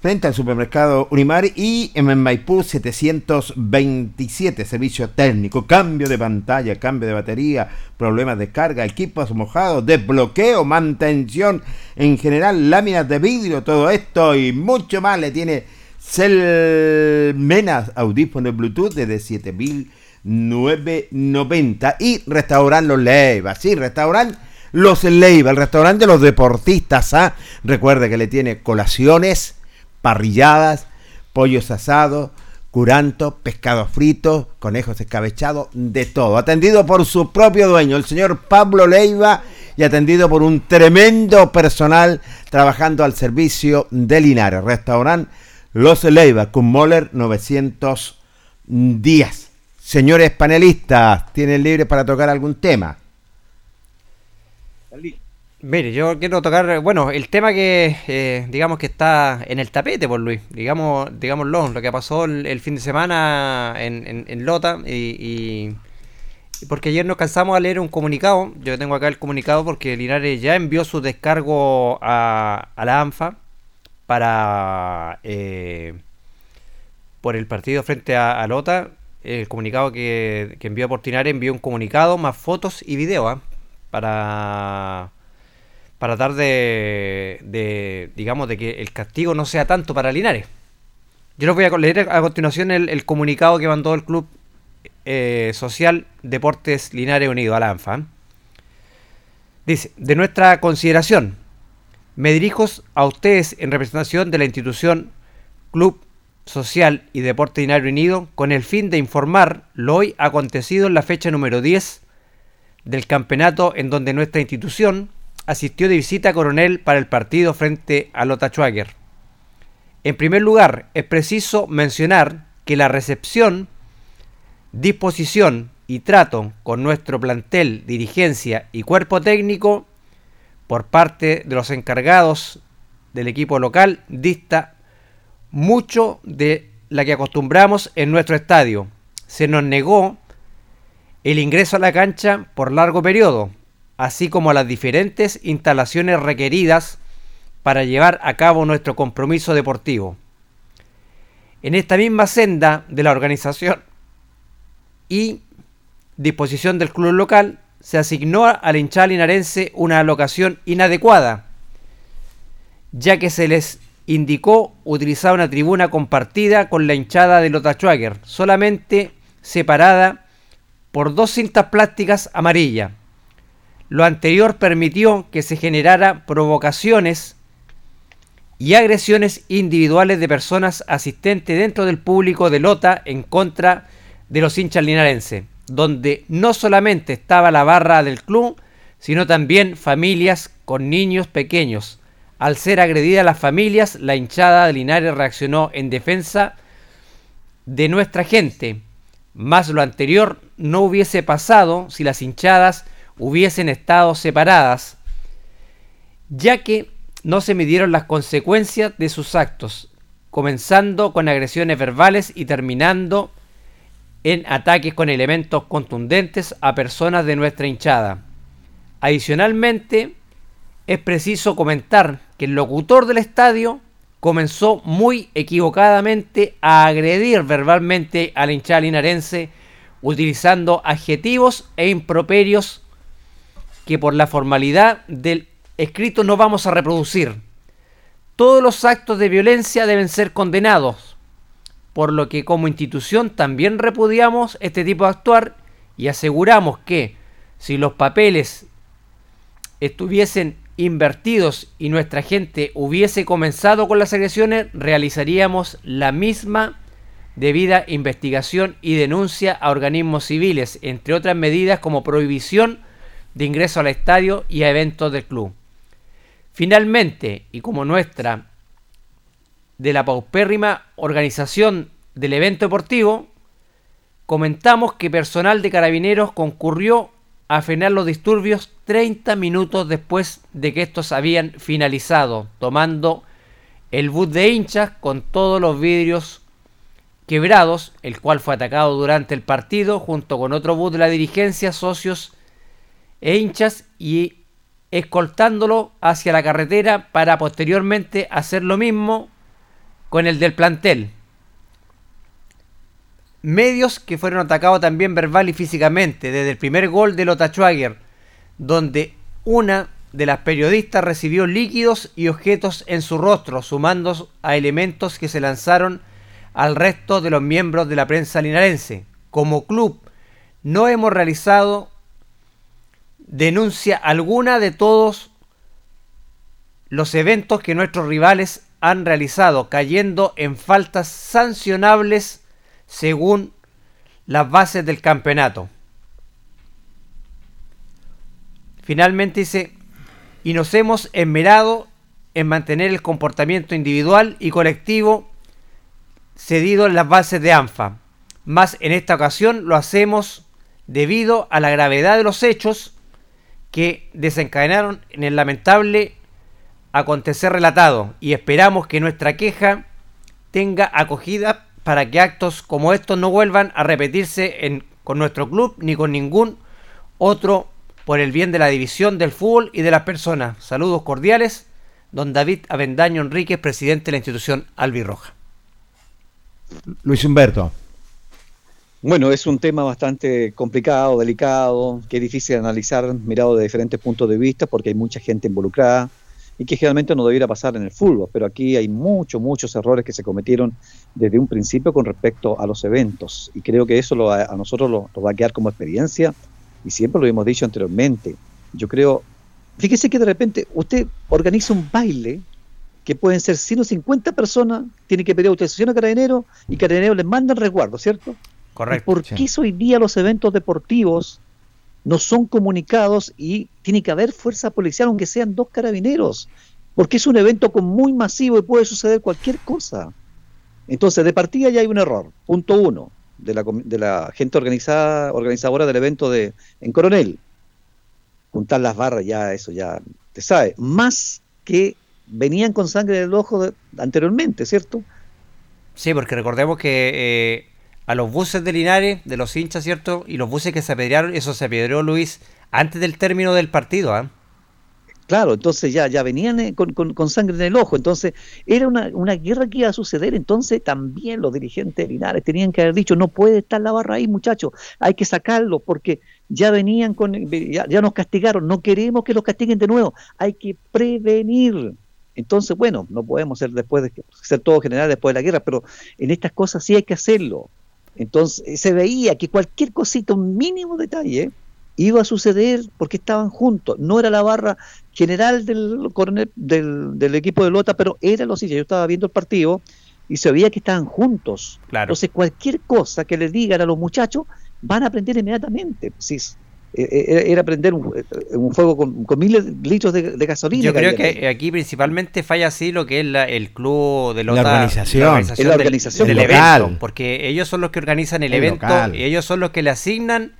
frente al supermercado Unimar y en Maipú 727. Servicio técnico, cambio de pantalla, cambio de batería, problemas de carga, equipos mojados, desbloqueo, mantención en general, láminas de vidrio, todo esto y mucho más le tiene Mena audífonos Bluetooth desde 7000 9.90 y restaurante Los Leiva, sí, restaurante Los Leiva, el restaurante de los deportistas, ¿ah? Recuerde que le tiene colaciones, parrilladas, pollos asados, curanto, pescado frito, conejos escabechados, de todo. Atendido por su propio dueño, el señor Pablo Leiva, y atendido por un tremendo personal trabajando al servicio de Linares. Restaurante Los Leiva, con Moller 910. Señores panelistas, ¿tienen libre para tocar algún tema? Mire, yo quiero tocar, bueno, el tema que eh, digamos que está en el tapete por Luis, digamos, digámoslo, lo que pasó el, fin de semana en, Lota y, porque ayer nos cansamos a leer un comunicado, yo tengo acá el comunicado porque Linares ya envió su descargo a, la ANFA para eh, por el partido frente a Lota el comunicado que, envió Portinari envió un comunicado más fotos y video ¿ah? para para tratar de, digamos de que el castigo no sea tanto para Linares. Yo les voy a leer a continuación el, comunicado que mandó el Club eh, Social Deportes Linares Unido, la ANFA. ¿ah? Dice, de nuestra consideración, me dirijo a ustedes en representación de la institución Club Social y Deporte Dinario Unido con el fin de informar lo hoy acontecido en la fecha número 10 del campeonato en donde nuestra institución asistió de visita Coronel para el partido frente a Lota Schwager. En primer lugar, es preciso mencionar que la recepción, disposición y trato con nuestro plantel, dirigencia y cuerpo técnico por parte de los encargados del equipo local dista mucho de la que acostumbramos en nuestro estadio. Se nos negó el ingreso a la cancha por largo periodo, así como las diferentes instalaciones requeridas para llevar a cabo nuestro compromiso deportivo. En esta misma senda de la organización y disposición del club local, se asignó al hinchada linarense una alocación inadecuada, ya que se les indicó utilizar una tribuna compartida con la hinchada de Lota Schwager, solamente separada por dos cintas plásticas amarillas. Lo anterior permitió que se generara provocaciones y agresiones individuales de personas asistentes dentro del público de Lota en contra de los hinchas linarenses, donde no solamente estaba la barra del club, sino también familias con niños pequeños, al ser agredida las familias, la hinchada de Linares reaccionó en defensa de nuestra gente, Más lo anterior no hubiese pasado si las hinchadas hubiesen estado separadas, ya que no se midieron las consecuencias de sus actos, comenzando con agresiones verbales y terminando en ataques con elementos contundentes a personas de nuestra hinchada. Adicionalmente, es preciso comentar que el locutor del estadio comenzó muy equivocadamente a agredir verbalmente al hinchada linarense utilizando adjetivos e improperios que por la formalidad del escrito no vamos a reproducir. Todos los actos de violencia deben ser condenados, por lo que como institución también repudiamos este tipo de actuar y aseguramos que si los papeles estuviesen invertidos y nuestra gente hubiese comenzado con las agresiones, realizaríamos la misma debida investigación y denuncia a organismos civiles, entre otras medidas como prohibición de ingreso al estadio y a eventos del club. Finalmente, y como nuestra de la paupérrima organización del evento deportivo, comentamos que personal de carabineros concurrió a frenar los disturbios 30 minutos después de que estos habían finalizado, tomando el bus de hinchas con todos los vidrios quebrados, el cual fue atacado durante el partido junto con otro bus de la dirigencia, socios e hinchas y escoltándolo hacia la carretera para posteriormente hacer lo mismo con el del plantel. Medios que fueron atacados también verbal y físicamente, desde el primer gol de Lota Schwager, donde una de las periodistas recibió líquidos y objetos en su rostro, sumando a elementos que se lanzaron al resto de los miembros de la prensa linarense. Como club, no hemos realizado denuncia alguna de todos los eventos que nuestros rivales han realizado, cayendo en faltas sancionables según las bases del campeonato. Finalmente dice, y nos hemos esmerado en mantener el comportamiento individual y colectivo cedido en las bases de ANFA. Más en esta ocasión lo hacemos debido a la gravedad de los hechos que desencadenaron en el lamentable acontecer relatado y esperamos que nuestra queja tenga acogida para que actos como estos no vuelvan a repetirse con nuestro club ni con ningún otro por el bien de la división del fútbol y de las personas. Saludos cordiales, don David Avendaño Enríquez, presidente de la institución Albirroja. Luis Humberto. Bueno, es un tema bastante complicado, delicado, que es difícil de analizar mirado de diferentes puntos de vista porque hay mucha gente involucrada y que generalmente no debiera pasar en el fútbol, pero aquí hay muchos, muchos errores que se cometieron desde un principio con respecto a los eventos y creo que eso a nosotros lo, va a quedar como experiencia y siempre lo hemos dicho anteriormente. Yo creo, fíjese que de repente usted organiza un baile que pueden ser 150 personas, tiene que pedir autorización a Carabineros y Carabineros les mandan resguardo, ¿cierto? Correcto. ¿Por qué hoy día los eventos deportivos no son comunicados y tiene que haber fuerza policial, aunque sean dos carabineros? Porque es un evento con muy masivo y puede suceder cualquier cosa. Entonces, de partida ya hay un error. Punto uno, de la, de la gente organizada, organizadora del evento de en Coronel. Juntar las barras, ya eso ya te sabe. Más que venían con sangre del ojo anteriormente, ¿cierto? Sí, porque recordemos que eh, a los buses de Linares, de los hinchas, ¿cierto? Y los buses que se apedrearon, eso se apedreó Luis antes del término del partido, ¿ah? Claro, entonces ya, ya venían eh, con, con, sangre en el ojo, entonces era una, una, guerra que iba a suceder, entonces también los dirigentes de Linares tenían que haber dicho, no puede estar la barra ahí muchachos, hay que sacarlo porque ya venían con, ya, ya nos castigaron, no queremos que los castiguen de nuevo, hay que prevenir. Entonces, bueno, no podemos ser después de ser todo general después de la guerra, pero en estas cosas sí hay que hacerlo. Entonces se veía que cualquier cosita, un mínimo detalle, iba a suceder porque estaban juntos. No era la barra general del, coronel, del, equipo de Lota, pero era los hinchas. Yo estaba viendo el partido y se veía que estaban juntos. Claro. Entonces cualquier cosa que les digan a los muchachos van a aprender inmediatamente. Sí. Eh, eh, era prender un, un fuego con, con miles de litros de, de gasolina. Yo creo que aquí principalmente falla así lo que es la- el club de La Lota, organización. Es la del- organización del, local. evento, porque ellos son los que organizan el, El evento local. y ellos son los que le asignan,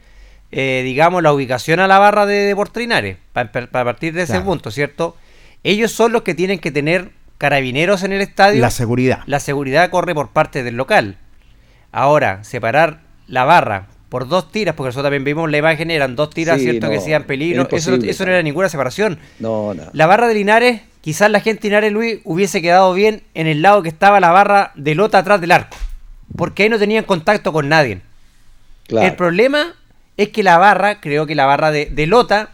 eh, digamos, la ubicación a la barra de Deportes Linares, para partir de ese Claro. punto, ¿cierto? Ellos son los que tienen que tener carabineros en el estadio. La seguridad. La seguridad corre por parte del local. Ahora, separar la barra por dos tiras, porque nosotros también vimos la imagen, eran dos tiras, Sí, ¿cierto? no, que sean peligro. Eso, no- imposible. eso no era ninguna separación. No, no. La barra de Linares, quizás la gente de Linares Luis hubiese quedado bien en el lado que estaba la barra de Lota atrás del arco. Porque ahí no tenían contacto con nadie. Claro. El problema es que la barra, creo que la barra de, de Lota,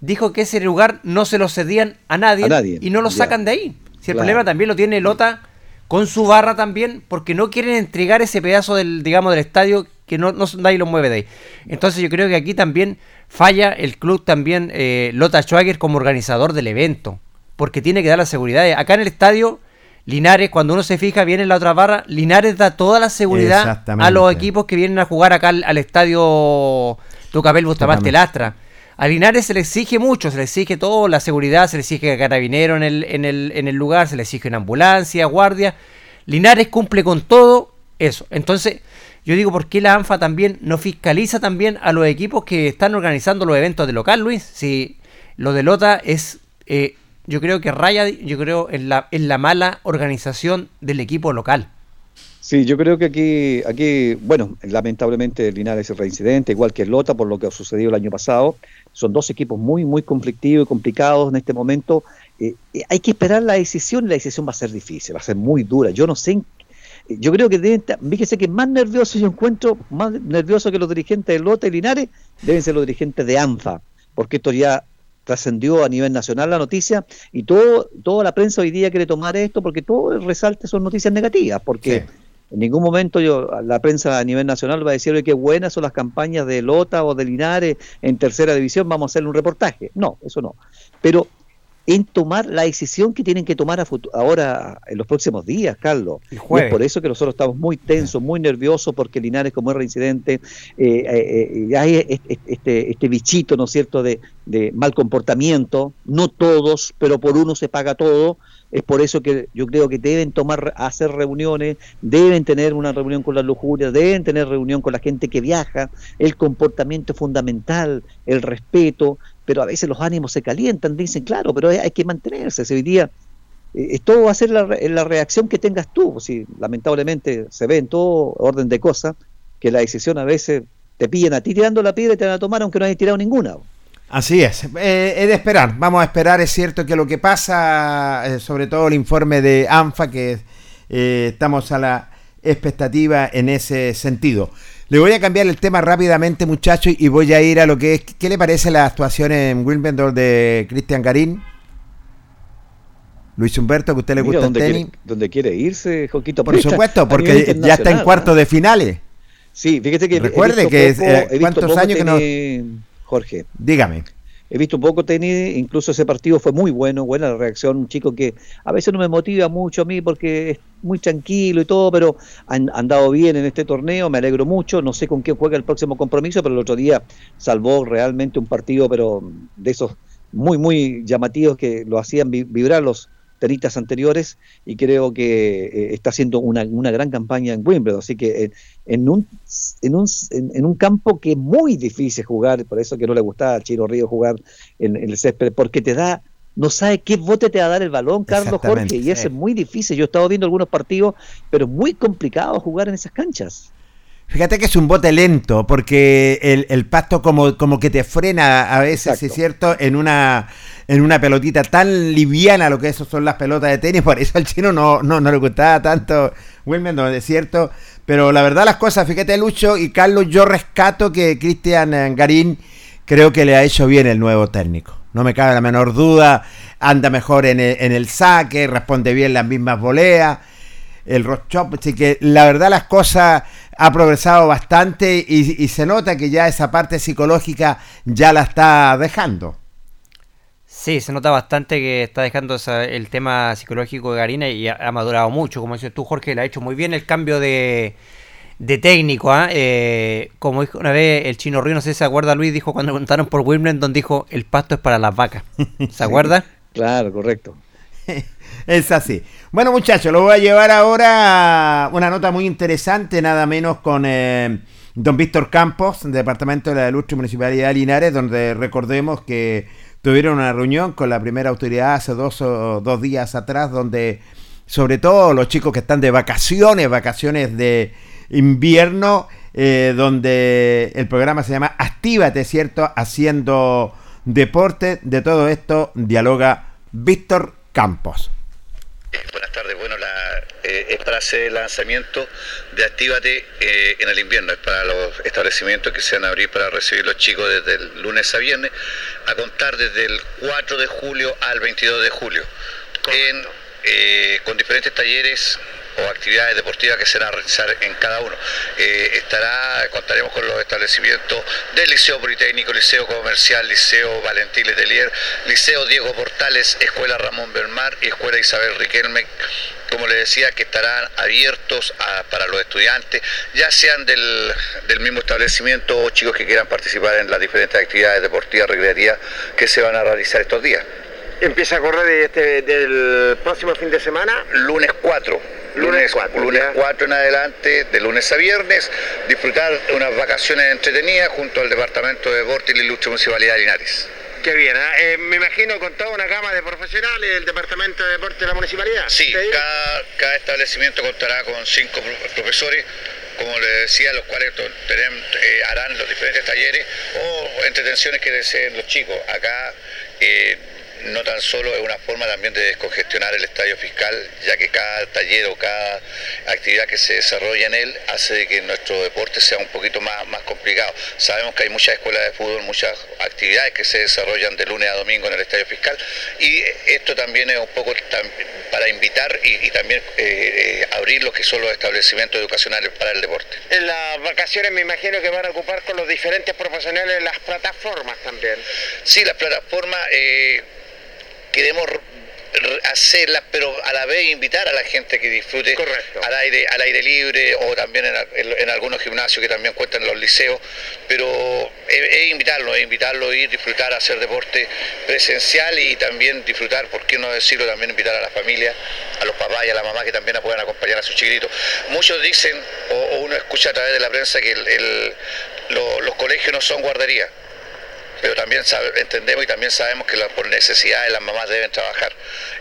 dijo que ese lugar no se lo cedían a nadie, A nadie, y no lo ya. sacan de ahí. Si el Claro. problema también lo tiene Lota con su barra también, porque no quieren entregar ese pedazo del, digamos, del estadio que no, no nadie lo mueve de ahí. Entonces yo creo que aquí también falla el club también, eh, Lota Schwager como organizador del evento, porque tiene que dar la seguridad. Acá en el estadio, Linares, cuando uno se fija bien en la otra barra, Linares da toda la seguridad a los equipos que vienen a jugar acá al, al estadio Tucapel Bustamante. Lastra. A Linares se le exige mucho, se le exige todo, la seguridad, se le exige carabinero en el, en el, en el lugar, se le exige una ambulancia, guardia. Linares cumple con todo eso. Entonces, yo digo, ¿por qué la ANFA también no fiscaliza también a los equipos que están organizando los eventos de local, Luis? Si lo de Lota es, eh, yo creo que raya, yo creo, en la, en la mala organización del equipo local. Sí, yo creo que aquí, aquí, bueno, lamentablemente Linares es reincidente, igual que Lota, por lo que ha sucedido el año pasado. Son dos equipos muy, muy conflictivos y complicados en este momento. Eh, eh, hay que esperar la decisión y la decisión va a ser difícil, va a ser muy dura. Yo no sé, en- yo creo que deben, estar- fíjese que más nervioso yo encuentro, más nervioso que los dirigentes de Lota y Linares, deben ser los dirigentes de ANFA, porque esto ya trascendió a nivel nacional la noticia y todo, toda la prensa hoy día quiere tomar esto porque todo el resalte son noticias negativas, porque Sí. en ningún momento yo, la prensa a nivel nacional va a decir "Oye, qué buenas son las campañas de Lota o de Linares en tercera división, vamos a hacerle un reportaje. No, eso no. Pero en tomar la decisión que tienen que tomar a ahora en los próximos días, Carlos. Y es por eso que nosotros estamos muy tensos, muy nerviosos, porque Linares, como es reincidente, eh, eh, eh, hay este, este, este bichito, ¿no es cierto?, de, de mal comportamiento. No todos, pero por uno se paga todo. Es por eso que yo creo que deben tomar, hacer reuniones, deben tener una reunión con las lujurias, deben tener reunión con la gente que viaja. El comportamiento es fundamental, el respeto, pero a veces los ánimos se calientan, dicen, claro, pero hay que mantenerse. Si hoy día eh, todo va a ser la, la reacción que tengas tú. Si lamentablemente se ve en todo orden de cosas que la decisión a veces te pillan a ti tirando la piedra y te van a tomar aunque no hayas tirado ninguna. Así es, eh, es de esperar, vamos a esperar, es cierto que lo que pasa, eh, sobre todo el informe de ANFA, que eh, estamos a la expectativa en ese sentido. Le voy a cambiar el tema rápidamente, muchachos, y voy a ir a lo que es, ¿qué le parece la actuación en Wimbledon de Cristian Garín? Luis Humberto, que a usted le Mira gusta el tenis. quiere, dónde quiere irse, Joquito. Por supuesto, porque ya está en cuarto de finales. Sí, fíjese que he Recuerde que poco- eh, he ¿cuántos años que no- Jorge, Dígame. he visto poco tenis, incluso ese partido fue muy bueno, buena la reacción, un chico que a veces no me motiva mucho a mí porque es muy tranquilo y todo, pero han andado bien en este torneo, me alegro mucho, no sé con qué juega el próximo compromiso, pero el otro día salvó realmente un partido, pero de esos muy, muy llamativos que lo hacían vi- vibrar los tenistas anteriores y creo que eh, está haciendo una, una gran campaña en Wimbledon, así que eh, en, un, en, un, en, un campo que es muy difícil jugar, por eso que no le gustaba a Chino Río jugar en, el césped, porque te da, no sabe qué bote te va a dar el balón, Carlos Jorge, y eso es muy difícil. Yo he estado viendo algunos partidos, pero es muy complicado jugar en esas canchas. Fíjate que es un bote lento, porque el, el pasto como, como que te frena a veces, Exacto. ¿es cierto? En una, en una pelotita tan liviana, lo que eso son las pelotas de tenis, por eso al chino no, no, no le gustaba tanto Wimbledon, es cierto. Pero la verdad las cosas, fíjate Lucho y Carlos, yo rescato que Cristian eh, Garín creo que le ha hecho bien el nuevo técnico. No me cabe la menor duda, anda mejor en el, en el saque, responde bien las mismas voleas el rock chop, así que la verdad las cosas ha progresado bastante y, y se nota que ya esa parte psicológica ya la está dejando. Sí, se nota bastante que está dejando esa- el tema psicológico de Garina y ha, ha madurado mucho. Como dices tú, Jorge, le ha hecho muy bien el cambio de, de técnico, ¿ah? eh, como dijo una vez el chino Río, no sé si se acuerda Luis, dijo cuando preguntaron por Wimbledon, dijo el pasto es para las vacas. [LAUGHS] ¿Se acuerda? Claro, correcto. [LAUGHS] es así. Bueno muchachos, lo voy a llevar ahora a una nota muy interesante, nada menos con eh, don Víctor Campos, Departamento de la Ilustre Municipalidad de Linares, donde recordemos que tuvieron una reunión con la primera autoridad hace dos, o dos días atrás, donde sobre todo los chicos que están de vacaciones, vacaciones de invierno, eh, donde el programa se llama Actívate, ¿cierto? Haciendo deporte. De todo esto dialoga Víctor Campos. Buenas tardes, bueno, la, eh, es para hacer el lanzamiento de Actívate eh, en el invierno, es para los establecimientos que se van a abrir para recibir los chicos desde el lunes a viernes, a contar desde el 4 de julio al 22 de julio, con diferentes talleres o actividades deportivas que se van a realizar en cada uno. Eh, estará, contaremos con los establecimientos del Liceo Politécnico, Liceo Comercial, Liceo Valentín Letelier, Liceo Diego Portales, Escuela Ramón Bermar y Escuela Isabel Riquelme como les decía, que estarán abiertos para los estudiantes, ya sean del, del, mismo establecimiento o chicos que quieran participar en las diferentes actividades deportivas, recreativas que se van a realizar estos días. ¿Empieza a correr este, del próximo fin de semana? Lunes 4 lunes 4, lunes 4 en adelante, de lunes a viernes, disfrutar unas vacaciones entretenidas junto al Departamento de Deporte y la Ilustre Municipalidad de Linares. Qué bien, ¿eh? Eh, me imagino con toda una gama de profesionales del Departamento de Deporte de la Municipalidad. Sí, cada, establecimiento contará con cinco profesores como les decía, los cuales eh, harán los diferentes talleres o entretenciones que deseen los chicos. Acá no tan solo es una forma también de descongestionar el estadio fiscal, ya que cada taller o cada actividad que se desarrolla en él hace de que nuestro deporte sea un poquito más, más complicado. Sabemos que hay muchas escuelas de fútbol, muchas actividades que se desarrollan de lunes a domingo en el estadio fiscal y esto también es un poco para invitar y, también eh, eh, abrir lo que son los establecimientos educacionales para el deporte. En las vacaciones me imagino que van a ocupar con los diferentes profesionales las plataformas también. Sí, las plataformas... Eh, queremos hacerlas, pero a la vez invitar a la gente que disfrute al aire al aire libre o también en, algunos gimnasios que también cuentan en los liceos, pero es, invitarlo, es invitarlo a ir, disfrutar, a hacer deporte presencial y también disfrutar, por qué no decirlo, también invitar a la familia, a los papás y a la mamá que también puedan acompañar a sus chiquititos. Muchos dicen, o, uno escucha a través de la prensa, que los colegios no son guarderías pero también entendemos y también sabemos que por necesidades las mamás deben trabajar.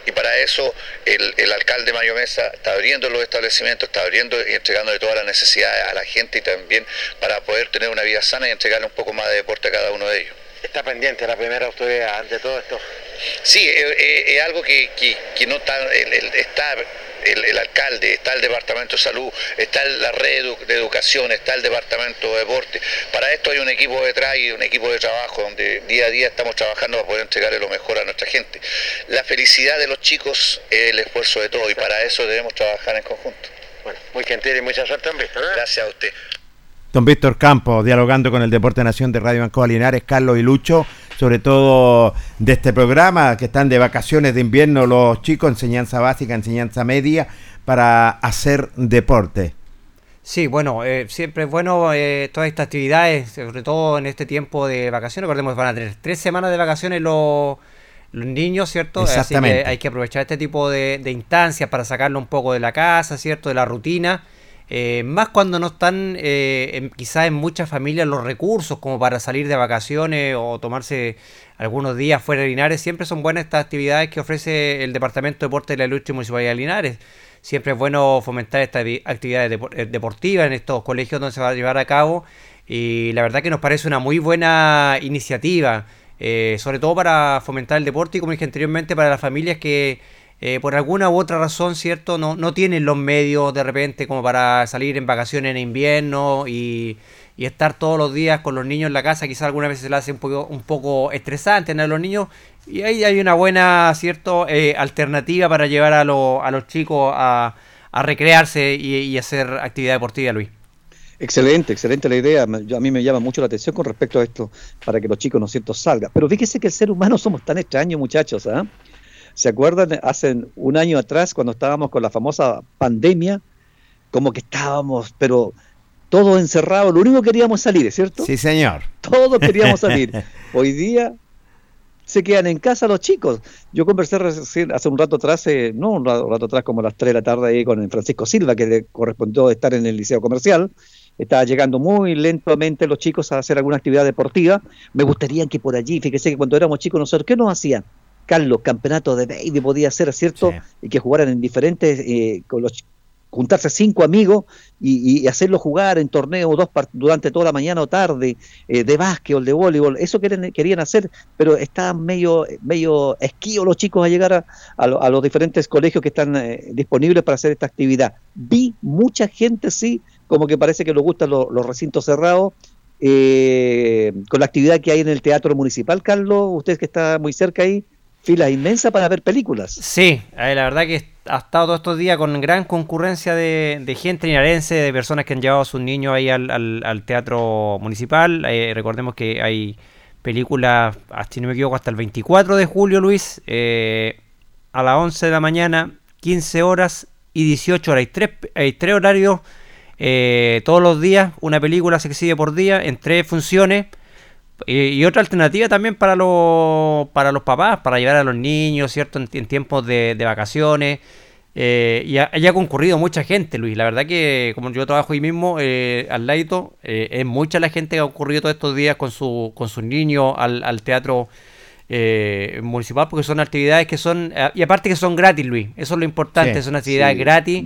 Y para eso el, alcalde Mario Mesa está abriendo los establecimientos, está abriendo y entregándole todas las necesidades a la gente y también para poder tener una vida sana y entregarle un poco más de deporte a cada uno de ellos. ¿Está pendiente la primera autoridad ante todo esto? Sí, es, algo que, no está, está el, alcalde, está el departamento de salud, está la red de educación, está el departamento de deporte. Para esto hay un equipo detrás y un equipo de trabajo donde día a día estamos trabajando para poder entregarle lo mejor a nuestra gente. La felicidad de los chicos es el esfuerzo de todos y para eso debemos trabajar en conjunto. Bueno, muy gentil y mucha suerte, don Víctor. Gracias a usted. Don Víctor Campos, dialogando con el Deporte Nación de Radio Banco Linares, Carlos y Lucho, sobre todo de este programa que están de vacaciones de invierno los chicos, enseñanza básica, enseñanza media, para hacer deporte. Sí, bueno, eh, siempre es bueno eh, todas estas actividades, sobre todo en este tiempo de vacaciones. Recordemos que van a tener tres semanas de vacaciones los, los niños, ¿cierto? Exactamente. Así que hay que aprovechar este tipo de, de instancias para sacarlo un poco de la casa, ¿cierto? De la rutina eh, más cuando no están eh, quizás en muchas familias los recursos como para salir de vacaciones o tomarse algunos días fuera de Linares, siempre son buenas estas actividades que ofrece el Departamento de Deporte de la Ilustre Municipalidad de Linares. Siempre es bueno fomentar estas actividades eh, deportivas en estos colegios donde se va a llevar a cabo y la verdad que nos parece una muy buena iniciativa, sobre todo para fomentar el deporte y como dije anteriormente para las familias que eh, por alguna u otra razón, ¿cierto? No, no tienen los medios de repente como para salir en vacaciones en invierno y, estar todos los días con los niños en la casa, quizás algunas veces se le hace un poco, un poco estresante a los niños. Y ahí hay una buena, ¿cierto? Eh, alternativa para llevar a, a los chicos a, recrearse y, hacer actividad deportiva, Luis. Excelente, excelente la idea. a mí me llama mucho la atención con respecto a esto, para que los chicos no sientan salgan. Pero fíjese que el ser humano somos tan extraños, muchachos, ¿ah? ¿Se acuerdan hace un año atrás cuando estábamos con la famosa pandemia? Como que estábamos, pero todos encerrados, lo único que queríamos es salir, ¿es cierto? Sí, señor. Todos queríamos salir. [LAUGHS] Hoy día se quedan en casa los chicos. Yo conversé recién, hace un rato atrás, eh, no un rato, rato atrás, como a las 3 de la tarde, ahí con Francisco Silva, que le correspondió estar en el Liceo Comercial. Estaba llegando muy lentamente los chicos a hacer alguna actividad deportiva. Me gustaría que por allí, fíjese que cuando éramos chicos nosotros, ¿qué nos hacían? Carlos, campeonato de baby podía ser, ¿cierto? Sí. Y que jugaran en diferentes, eh, con los juntarse cinco amigos y, y hacerlos jugar en torneos dos durante toda la mañana o tarde, eh, de básquetbol, de voleibol, eso querían, querían hacer, pero estaban medio, medio esquivos los chicos a llegar a, a lo- a los diferentes colegios que están eh, disponibles para hacer esta actividad. Vi mucha gente, sí, como que parece que les gustan los, los recintos cerrados, eh, con la actividad que hay en el Teatro Municipal, Carlos, usted que está muy cerca ahí, filas inmensas para ver películas. Sí, eh, la verdad que ha estado todos estos días con gran concurrencia de, de gente linarense, de personas que han llevado a sus niños ahí al, al- al teatro municipal. Eh, recordemos que hay películas, ah, si no me equivoco, hasta el 24 de julio, Luis, eh, a las 11 de la mañana, 15 horas y 18 horas. Hay tres, hay tres horarios todos los días, una película se exhibe por día en tres funciones. Y, y otra alternativa también para los, para los papás, para llevar a los niños, ¿cierto? En, en tiempos de, de vacaciones. Eh, y ha, y ha concurrido mucha gente, Luis. La verdad que, como yo trabajo ahí mismo, eh, al ladito, eh, es mucha la gente que ha ocurrido todos estos días con, su, con sus niños al, al teatro eh, municipal, porque son actividades que son, eh, y aparte que son gratis, Luis. Eso es lo importante, Sí, son actividades sí. gratis.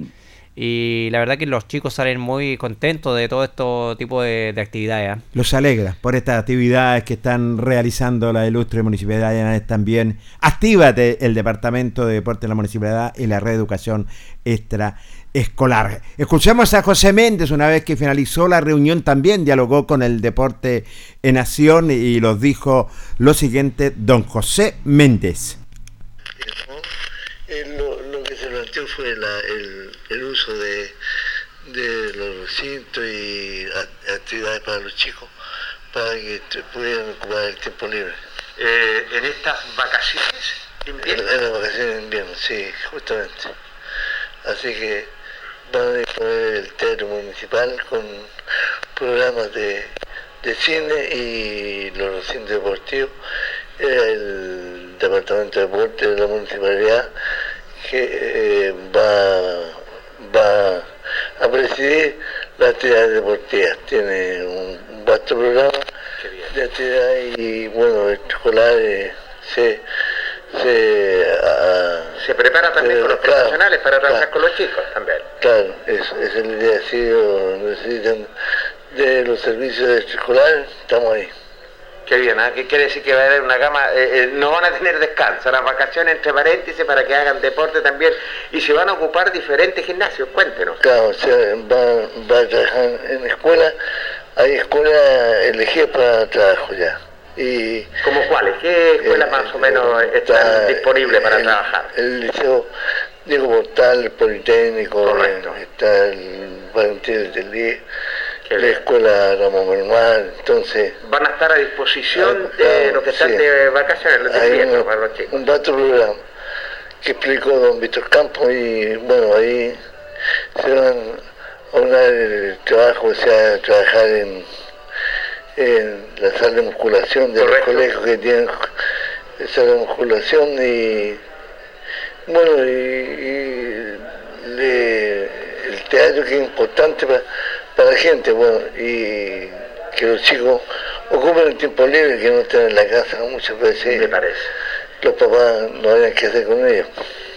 Y la verdad que los chicos salen muy contentos de todo este tipo de, de actividades. ¿ah? Los alegra por estas actividades que están realizando la ilustre Municipalidad de también. Actívate el Departamento de Deporte de la Municipalidad y la reeducación extraescolar. Escuchemos a José Méndez una vez que finalizó la reunión también dialogó con el deporte en acción y los dijo lo siguiente don José Méndez. Eh, lo, lo que se planteó fue la- el, el uso de, de los recintos y actividades para los chicos para que pudieran ocupar el tiempo libre. Eh, en estas vacaciones de invierno. en las vacaciones de invierno, sí, justamente. Así que van a disponer el teatro municipal con programas de, de cine y los recintos deportivos. El departamento de deporte de la municipalidad que eh, va, va a presidir las actividades deportivas. Tiene un, vasto programa de actividades y bueno, el eh, se se, Se prepara también con los claro, profesionales para trabajar claro. con los chicos también. Claro, eso, esa es la idea. Si ellos necesitan de los servicios de escolar, estamos ahí. Qué bien, ¿ah? ¿qué quiere decir que va a haber una gama? eh, eh, no van a tener descanso, las vacaciones entre paréntesis para que hagan deporte también y se van a ocupar diferentes gimnasios, cuéntenos. Claro, o sea, va, va a trabajar en escuela, hay escuelas elegidas para trabajo ya. Y ¿Como cuáles? ¿Qué escuelas Eh, más o menos está están disponibles para el- trabajar? El liceo Diego Portal, el Politécnico, Correcto. eh, está el Valentín del Día, Qué la escuela Ramón Manuel, entonces Van a estar a disposición Ah, de los que están sí. de vacaciones, los hay un, para los chicos. un vasto programa que explicó don Víctor Campos y bueno, ahí se van a unar el trabajo, o sea, trabajar en, en la sala de musculación de Correcto. los colegios que tienen sala de musculación y bueno, y, y le- el teatro que es importante pa- para la gente, bueno, y que los chicos ocupen el tiempo libre, que no estén en la casa muchas veces. Me parece. Los papás no hayan que hacer con ellos.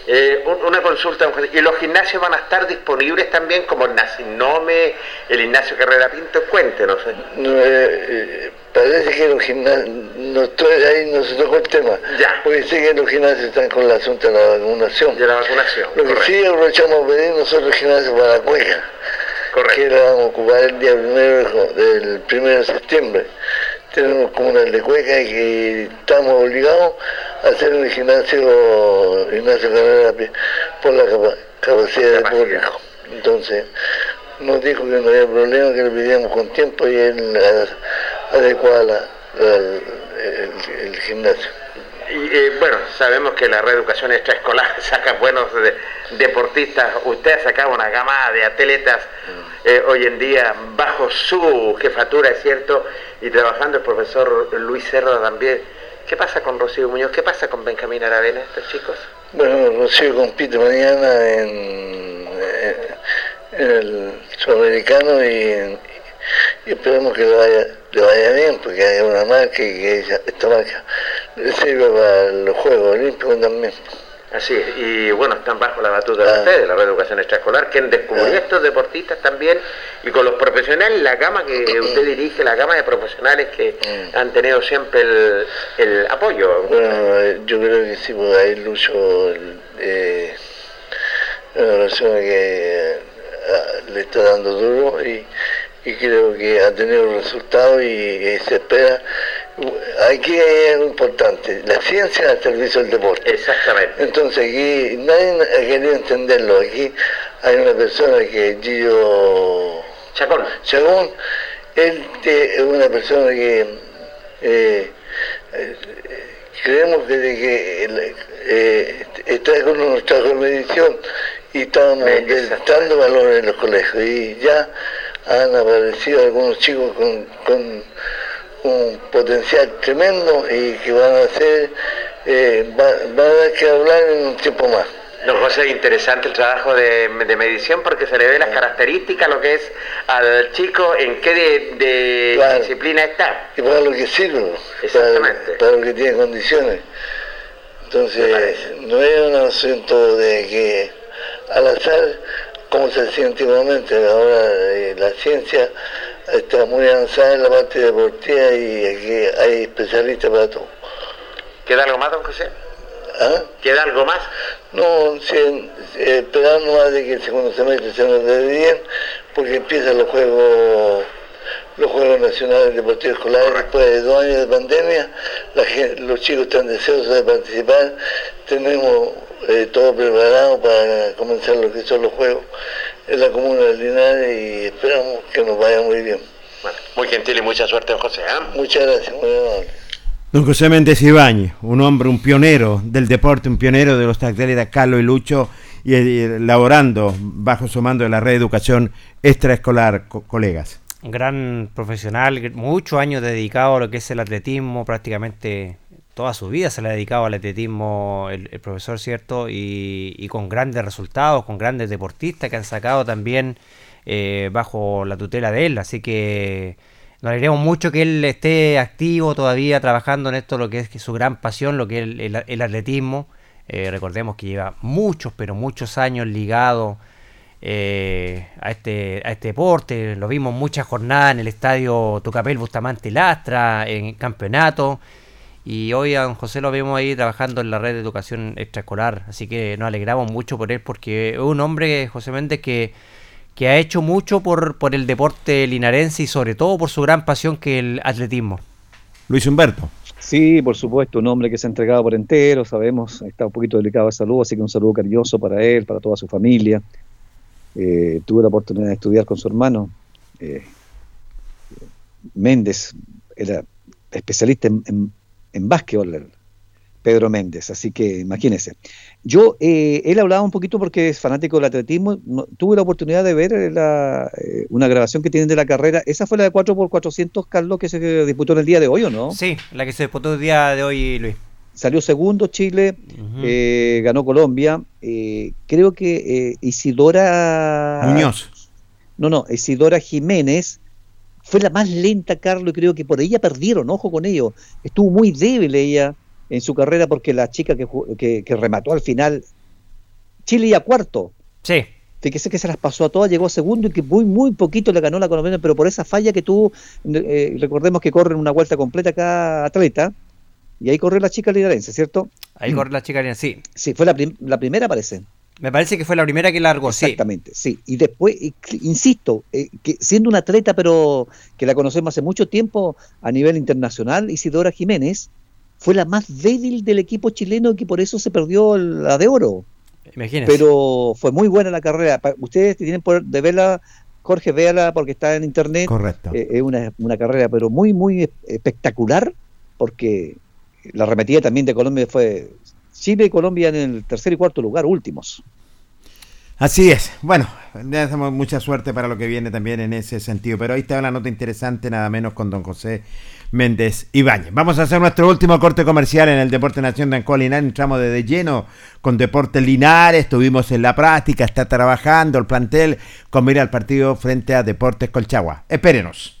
Eh, un- una consulta. ¿y los gimnasios van a estar disponibles también como el Nacinome, el Ignacio Carrera Pinto? Cuéntenos. eh. No, eh, parece que los gimnasios, no estoy ahí, no se tocó el tema, Ya. porque sé que los gimnasios están con el asunto de la vacunación. De la vacunación. Lo que correcto. sí aprovechamos a pedir nosotros el gimnasio para la cueca, Correcto. que la a ocupar el día primero del primero de septiembre. Tenemos comunal de cueca y que estamos obligados a hacer un gimnasio, gimnasio por la capa- capacidad de público. Entonces, nos dijo que no había problema, que lo pidiéramos con tiempo y él adecuaba la- la- el, el gimnasio. Y, eh, bueno, sabemos que la reeducación extraescolar [LAUGHS] saca buenos de- deportistas. Usted ha sacado una gama de atletas eh, hoy en día bajo su jefatura, es cierto, y trabajando el profesor Luis Cerda también. ¿Qué pasa con Rocío Muñoz? ¿Qué pasa con Benjamín Aravena, estos chicos? Bueno, Rocío compite mañana en, eh, en el sudamericano y, en- y esperemos que vaya, le vaya bien, porque hay una marca y que ella- esta marca le sirve para los Juegos Olímpicos también. Así es, y bueno, están bajo la batuta de Ah. ustedes, la reeducación extraescolar, quien descubrió Ah. estos deportistas también, y con los profesionales, la gama que usted dirige, la gama de profesionales que han tenido siempre el, el apoyo. Bueno, eh, yo creo que sí, porque ahí Lucho eh, una persona que eh, le está dando duro y, y creo que ha tenido resultados y, y se espera. Aquí algo importante, la ciencia al servicio del deporte. Exactamente. Entonces aquí nadie ha querido entenderlo. Aquí hay una persona que es Gillo Chacón. Chacón, él es una persona que eh, eh, creemos que, de que eh, está con nuestra medición y estamos dando valor en los colegios y ya han aparecido algunos chicos con, con un potencial tremendo y que van a hacer, eh, va- van a dar que hablar en un tiempo más. Don José, interesante el trabajo de, de medición porque se le ve las características, lo que es al chico, en qué de, de Claro. disciplina está. y para lo que sirve, Exactamente. Para, para lo que tiene condiciones. Entonces, no es un asunto de que al azar, como se hacía antiguamente, ahora eh, la ciencia está muy avanzada en la parte deportiva y aquí hay especialistas para todo. ¿Queda algo más, don José? ¿Ah? ¿Queda algo más? No, si, eh, esperar nomás de que el segundo semestre se nos dé bien, porque empiezan los juegos los Juegos Nacionales Deportivos Escolares después de dos años de pandemia, la gen- los chicos están deseosos de participar, tenemos eh, todo preparado para comenzar lo que son los Juegos en la comuna de Linares y esperamos que nos vaya muy bien. Bueno, muy gentil y mucha suerte, don José. ¿ah? Muchas gracias, muy amable. Don José Méndez Ibáñez, un hombre, un pionero del deporte, un pionero de los atletas Carlos y Lucho, y, eh, laborando bajo su mando de la red de educación extraescolar, co- colegas. Un gran profesional, muchos años dedicado a lo que es el atletismo, prácticamente toda su vida se le ha dedicado al atletismo el, profesor, ¿cierto? Y, y con grandes resultados, con grandes deportistas que han sacado también eh, bajo la tutela de él. Así que nos alegramos mucho que él esté activo todavía trabajando en esto, lo que es su gran pasión, lo que es el, atletismo. Eh, recordemos que lleva muchos, pero muchos años ligado eh, a, este, a este deporte. Lo vimos muchas jornadas en el estadio Tucapel Bustamante Lastra, en campeonato. Y hoy a don José lo vemos ahí trabajando en la red de educación extraescolar. Así que nos alegramos mucho por él porque es un hombre, José Méndez, que, que ha hecho mucho por, por el deporte linarense y sobre todo por su gran pasión que es el atletismo. Luis Humberto. Sí, por supuesto, un hombre que se ha entregado por entero, sabemos, está un poquito delicado de salud, así que un saludo cariñoso para él, para toda su familia. Eh, tuve la oportunidad de estudiar con su hermano, eh, Méndez, era especialista en, en, en básquetbol, Pedro Méndez, así que imagínense. Yo, eh, él hablaba un poquito porque es fanático del atletismo, no- tuve la oportunidad de ver eh, la, eh, una grabación que tienen de la carrera, esa fue la de 4x400, Carlos, que se disputó en el día de hoy, ¿o no? Sí, la que se disputó el día de hoy, Luis. Salió segundo Chile, eh, ganó Colombia. eh, creo que eh, Isidora. Muñoz. No, no, Isidora Jiménez fue la más lenta, Carlos, y creo que por ella perdieron, ojo con ello. Estuvo muy débil ella en su carrera porque la chica que, que, que remató al final, Chile iba cuarto. Sí. Fíjese que se las pasó a todas, llegó a segundo y que muy, muy poquito le ganó la colombiana, pero por esa falla que tuvo, eh, recordemos que corren una vuelta completa cada atleta, y ahí corrió la chica linarense, ¿cierto? Ahí corre la chica, sí. Sí, fue la, prim- la primera, parece. Me parece que fue la primera que largó, sí. Exactamente, sí. Y después, y insisto, eh, que siendo una atleta, pero que la conocemos hace mucho tiempo a nivel internacional, Isidora Jiménez fue la más débil del equipo chileno que por eso se perdió la de oro. Imagínense. Pero fue muy buena la carrera. Ustedes tienen poder de verla, Jorge, véala porque está en internet. Correcto. Eh, es una, una carrera, pero muy, muy es- espectacular, porque la arremetida también de Colombia fue Chile y Colombia en el tercer y cuarto lugar, últimos. Así es. Bueno, le damos mucha suerte para lo que viene también en ese sentido. Pero ahí está una nota interesante, nada menos con don José Méndez Ibáñez. Vamos a hacer nuestro último corte comercial en el Deporte Nación de Ancoa Linares. Entramos de lleno con Deporte Linares. Estuvimos en la práctica, está trabajando el plantel con mira al partido frente a Deportes Colchagua. Espérenos.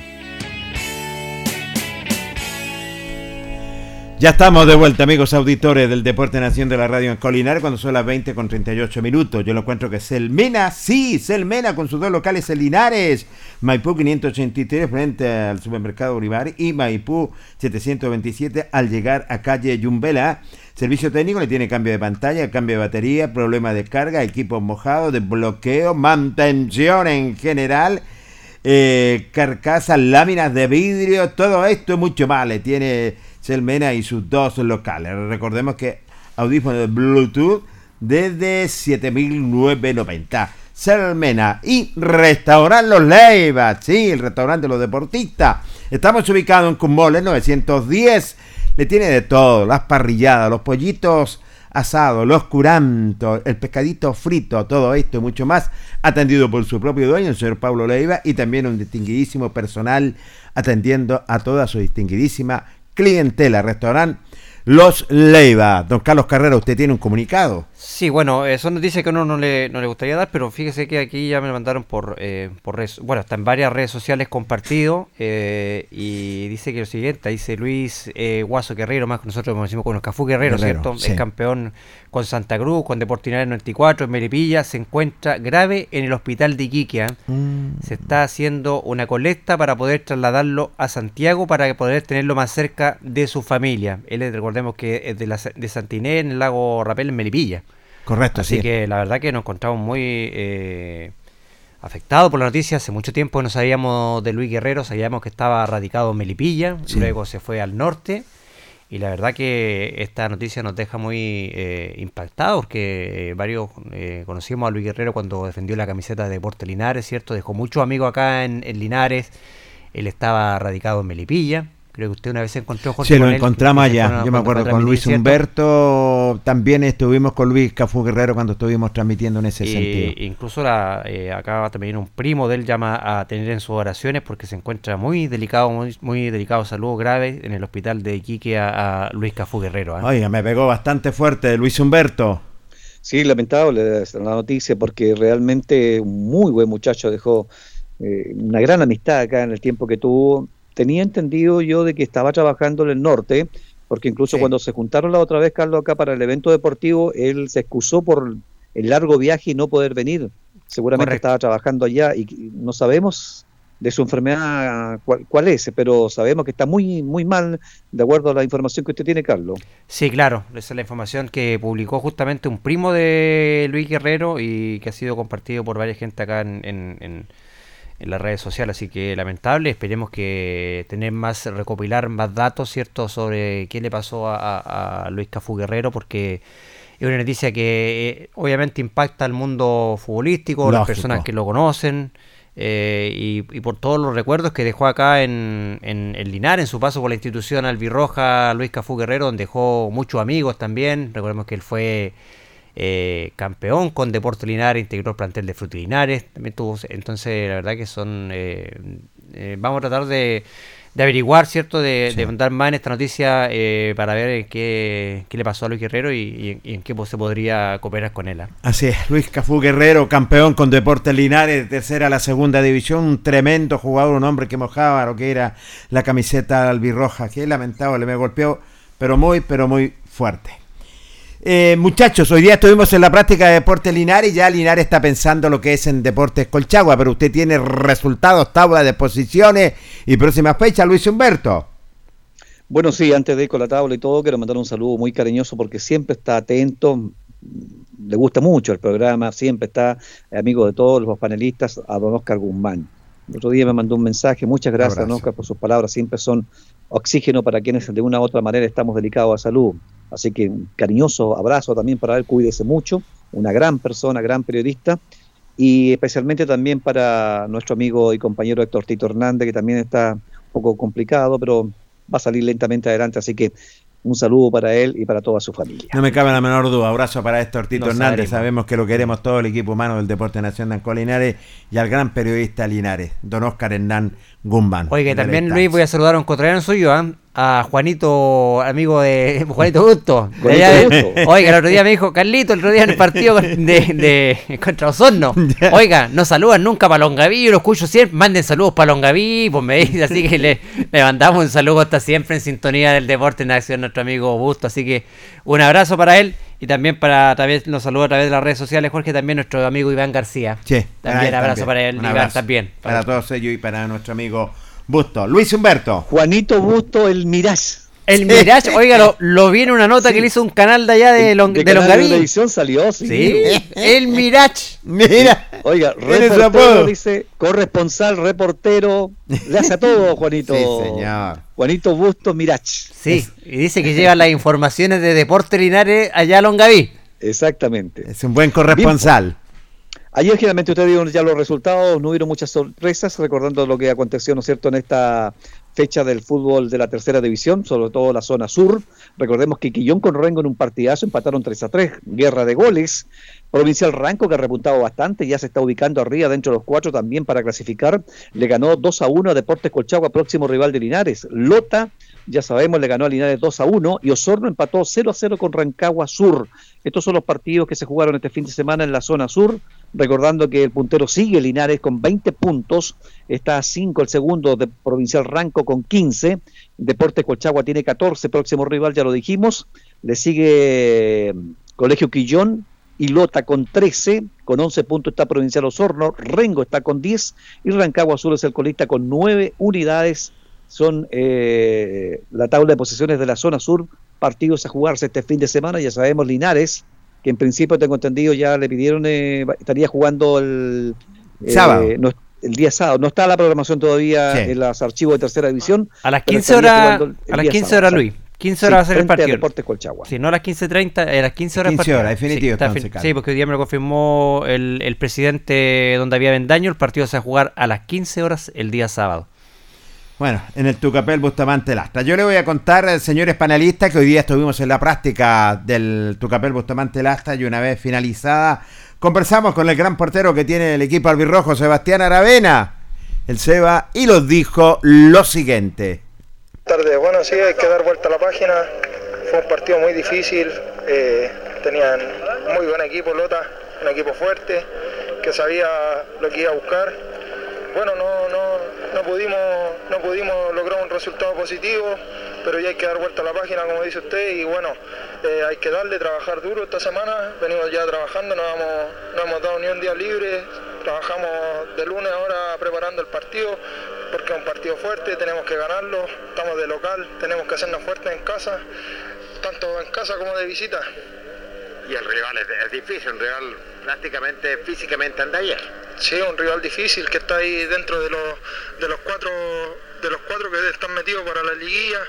Ya estamos de vuelta, amigos auditores del Deporte Nación de la Radio en Colinar, cuando son las 20 con 38 minutos. Yo lo encuentro que Selmena, sí, Selmena con sus dos locales en Linares, Maipú 583 frente al supermercado Uribar y Maipú 727 al llegar a calle Yumbela. Servicio técnico le tiene cambio de pantalla, cambio de batería, problema de carga, equipos mojados, de bloqueo, mantención en general. Eh, carcasas, láminas de vidrio, todo esto y mucho más. Le tiene Selmena y sus dos locales. Recordemos que audífonos de Bluetooth desde 7990. Selmena y Restaurante Los Leivas, sí, el restaurante de los deportistas. Estamos ubicados en Cumboles 910. Le tiene de todo, las parrilladas, los pollitos asados, los curantos, el pescadito frito, todo esto y mucho más, atendido por su propio dueño, el señor Pablo Leiva, y también un distinguidísimo personal atendiendo a toda su distinguidísima clientela. Restaurante Los Leiva. Don Carlos Carrera, usted tiene un comunicado. Sí, bueno, eh, son noticias que uno no le, no le gustaría dar, pero fíjese que aquí ya me mandaron por, eh, por redes, bueno, está en varias redes sociales compartido eh, y dice que lo siguiente, dice Luis eh, Guaso Guerrero, más que nosotros como decimos con el Cafú Guerrero, Guerrero, ¿cierto? sí. Es campeón con Santa Cruz, con Deportivo 94, en Melipilla, se encuentra grave en el hospital de Iquique. ¿ah? Mm. Se está haciendo una colecta para poder trasladarlo a Santiago para poder tenerlo más cerca de su familia. Él, recordemos que es de, la, de Santiné, en el lago Rapel, en Melipilla. Correcto, Así sí. que la verdad que nos encontramos muy eh, afectados por la noticia. Hace mucho tiempo no sabíamos de Luis Guerrero, sabíamos que estaba radicado en Melipilla, Sí. luego se fue al norte. Y la verdad que esta noticia nos deja muy eh, impactados, porque eh, varios eh, conocimos a Luis Guerrero cuando defendió la camiseta de Deporte Linares, ¿cierto? Dejó muchos amigos acá en, en Linares. Él estaba radicado en Melipilla. Creo que usted una vez se encontró Jorge, Sí, lo encontramos se allá. Yo me cuando acuerdo con Luis. Humberto. También estuvimos con Luis Cafú Guerrero cuando estuvimos transmitiendo en ese Y- sentido. incluso la, eh, acá también un primo de él llama a tener en sus oraciones porque se encuentra muy delicado, muy, muy delicado, salud grave en el hospital de Iquique a, a Luis Cafú Guerrero. ¿ah? Oiga, me pegó bastante fuerte Luis Humberto. Sí, lamentable la noticia porque realmente un muy buen muchacho dejó eh, una gran amistad acá en el tiempo que tuvo. Tenía entendido yo de que estaba trabajando en el norte, porque incluso Sí. cuando se juntaron la otra vez, Carlos, acá para el evento deportivo, él se excusó por el largo viaje y no poder venir. Seguramente Correcto. estaba trabajando allá y no sabemos de su enfermedad cuál, cuál es, pero sabemos que está muy, muy mal, de acuerdo a la información que usted tiene, Carlos. Sí, claro, esa es la información que publicó justamente un primo de Luis Guerrero y que ha sido compartido por varias gente acá en, en- en- en las redes sociales, así que lamentable, esperemos que tener más, recopilar más datos, ¿cierto?, sobre qué le pasó a, a- a Luis Cafú Guerrero, porque es una noticia que eh, obviamente impacta al mundo futbolístico, las personas que lo conocen, eh, y, y por todos los recuerdos que dejó acá en, en, en Linares, en su paso por la institución albirroja Luis Cafú Guerrero, donde dejó muchos amigos también. Recordemos que él fue eh, campeón con Deportes Linares, integró el plantel de Fruti Linares. También tuvo, entonces, la verdad que son. eh, eh, vamos a tratar de, de averiguar, ¿cierto? De, de dar más en esta noticia eh, para ver qué, qué le pasó a Luis Guerrero y, y- y en qué se podría cooperar con él. ¿ah? Así es, Luis Cafú Guerrero, campeón con Deportes Linares, tercera a la segunda división, un tremendo jugador, un hombre que mojaba lo que era la camiseta albirroja, que lamentable, me golpeó, pero muy, pero muy fuerte. Eh, muchachos, hoy día estuvimos en la práctica de Deportes Linares y ya Linares está pensando lo que es en Deportes Colchagua, pero usted tiene resultados, tabla de posiciones y próxima fecha, Luis Humberto. Bueno, sí, antes de ir con la tabla y todo, quiero mandar un saludo muy cariñoso porque siempre está atento, le gusta mucho el programa, siempre está amigo de todos los panelistas, a don Oscar Guzmán. El otro día me mandó un mensaje, muchas gracias, don. Oscar, por sus palabras, siempre son oxígeno para quienes de una u otra manera estamos delicados a salud. Así que un cariñoso abrazo también para él, cuídese mucho, una gran persona, gran periodista, y especialmente también para nuestro amigo y compañero Héctor Tito Hernández, que también está un poco complicado, pero va a salir lentamente adelante, así que un saludo para él y para toda su familia. No me cabe la menor duda. Abrazo para Héctor Tito Nos Hernández. Sabemos que lo queremos todo el equipo humano del Deporte Nacional de Linares y al gran periodista Linares, don Oscar Hernán Guzmán. La también. Luis, voy a saludar a un cotrano suyo, ¿ah? A Juanito, amigo de [LAUGHS] Juanito Gusto. de Gusto. [LAUGHS] Oiga, el otro día me dijo, Carlito, el otro día en el partido de, de- [LAUGHS] contra Osorno. Oiga, no saludan nunca para Longaví, yo lo escucho siempre, manden saludos para Longaví, pues me dice, así que le, le mandamos un saludo hasta siempre en sintonía del Deporte Nacional, nuestro amigo Busto, así que un abrazo para él y también para, también nos saluda a través de las redes sociales, Jorge, también nuestro amigo Iván García. Sí, También abrazo para él, Un Iván, abrazo también. Para todos ellos y para nuestro amigo Busto. Luis Humberto. Juanito Busto, el Mirage. El Mirage, oiga, lo, lo vi en una nota que le hizo un canal de allá de, Long- de, Canal Longaví. Televisión salió, sí. Sí, el Mirage. Mira. Oiga, [LAUGHS] reportero, dice, corresponsal, reportero, le hace a todo, [LAUGHS] Juanito. Sí, señor. Juanito Busto Mirach. Sí, y dice que [LAUGHS] lleva las informaciones de Deporte Linares allá a Longaví. Exactamente. Es un buen corresponsal. Ayer generalmente ustedes vieron ya los resultados, no hubieron muchas sorpresas, recordando lo que aconteció, ¿no es cierto?, en esta fecha del fútbol de la tercera división, sobre todo la zona sur. Recordemos que Quillón con Rengo en un partidazo empataron 3 a 3, guerra de goles. Provincial Ranco, que ha repuntado bastante, ya se está ubicando arriba dentro de los cuatro también para clasificar. Le ganó 2 a 1 a Deportes Colchagua, próximo rival de Linares. Lota ya sabemos, le ganó a Linares 2 a 1 y Osorno empató 0 a 0 con Rancagua Sur. Estos son los partidos que se jugaron este fin de semana en la zona sur. Recordando que el puntero sigue Linares con 20 puntos, está a 5 el segundo de Provincial Ranco con 15, Deportes Colchagua tiene 14, próximo rival ya lo dijimos, le sigue Colegio Quillón y Lota con 13, con 11 puntos está Provincial Osorno, Rengo está con 10 y Rancagua Sur es el colista con 9 unidades. Son eh, la tabla de posiciones de la zona sur, partidos a jugarse este fin de semana, ya sabemos Linares, que en principio tengo entendido ya le pidieron, eh, estaría jugando el eh, Sábado. no- el día sábado. No está la programación todavía Sí. en los archivos de tercera división. A las pero 15 estaría horas, a las día 15 sábado, horas. Luis. 15 horas va a ser el partido. Deportes Colchagua. Si no a las 15.30, a las 15 horas. 15 partido. horas, definitivo, está entonces. Sí, porque hoy día me lo confirmó el, el presidente donde había Vendaño. El partido se va a jugar a las 15 horas el día sábado. Bueno, en el Tucapel Bustamante Lastra. Yo le voy a contar, eh, señores panelistas, que hoy día estuvimos en la práctica del Tucapel Bustamante Lastra y una vez finalizada, conversamos con el gran portero que tiene el equipo albirrojo, Sebastián Aravena, el Seba, y nos dijo lo siguiente. tardes. Bueno, sí, hay que dar vuelta a la página. Fue un partido muy difícil. eh, tenían muy buen equipo, Lota, un equipo fuerte que sabía lo que iba a buscar. Bueno, no, no, no pudimos, no pudimos lograr un resultado positivo, pero ya hay que dar vuelta a la página, como dice usted, y bueno, eh, hay que darle, trabajar duro esta semana. Venimos ya trabajando, no hemos, no hemos dado ni un día libre. Trabajamos de lunes ahora preparando el partido, porque es un partido fuerte, tenemos que ganarlo. Estamos de local, tenemos que hacernos fuertes en casa, tanto en casa como de visita. Y el rival es, difícil, un rival prácticamente físicamente anda bien. Sí, un rival difícil que está ahí dentro de los, de los cuatro de los cuatro que están metidos para la liguilla.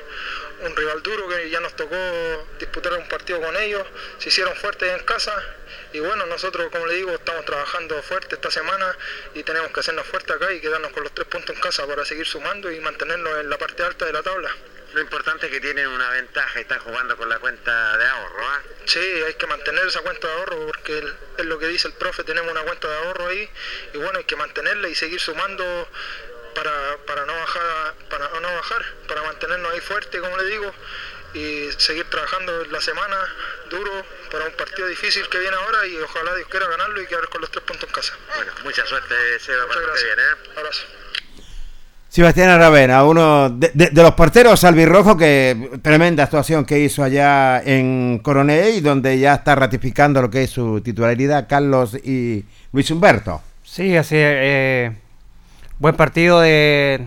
Un rival duro que ya nos tocó disputar un partido con ellos. Se hicieron fuertes en casa. Y bueno, nosotros, como le digo, estamos trabajando fuerte esta semana y tenemos que hacernos fuertes acá y quedarnos con los tres puntos en casa para seguir sumando y mantenernos en la parte alta de la tabla. Lo importante es que tienen una ventaja y están jugando con la cuenta de ahorro. ¿ah? Sí, hay que mantener esa cuenta de ahorro porque el- es lo que dice el profe, tenemos una cuenta de ahorro ahí y bueno, hay que mantenerla y seguir sumando para, para no bajar, para no bajar, para mantenernos ahí fuerte, como le digo, y seguir trabajando la semana duro para un partido difícil que viene ahora y ojalá Dios quiera ganarlo y quedar con los tres puntos en casa. Bueno, mucha suerte, Seba, Muchas para gracias. viene. ¿eh? Abrazo. Sebastián Aravena, uno de, los porteros albirrojos que tremenda actuación que hizo allá en Coronel donde ya está ratificando lo que es su titularidad Carlos y Luis Humberto. Sí, así eh, buen partido de,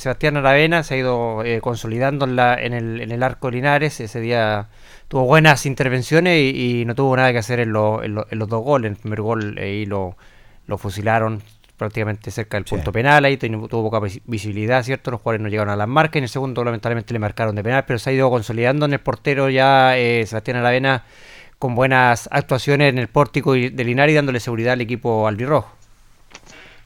Sebastián Aravena, se ha ido eh, consolidando en, el, arco Linares, ese día tuvo buenas intervenciones y, no tuvo nada que hacer en, lo- en lo- en los dos goles, el primer gol ahí lo, lo fusilaron prácticamente cerca del Sí. punto penal, ahí tuvo poca visi- visibilidad, ¿cierto? Los jugadores no llegaron a las marcas, en el segundo lamentablemente le marcaron de penal, pero se ha ido consolidando en el portero ya eh, Sebastián Aravena con buenas actuaciones en el pórtico de Linares dándole seguridad al equipo albirrojo.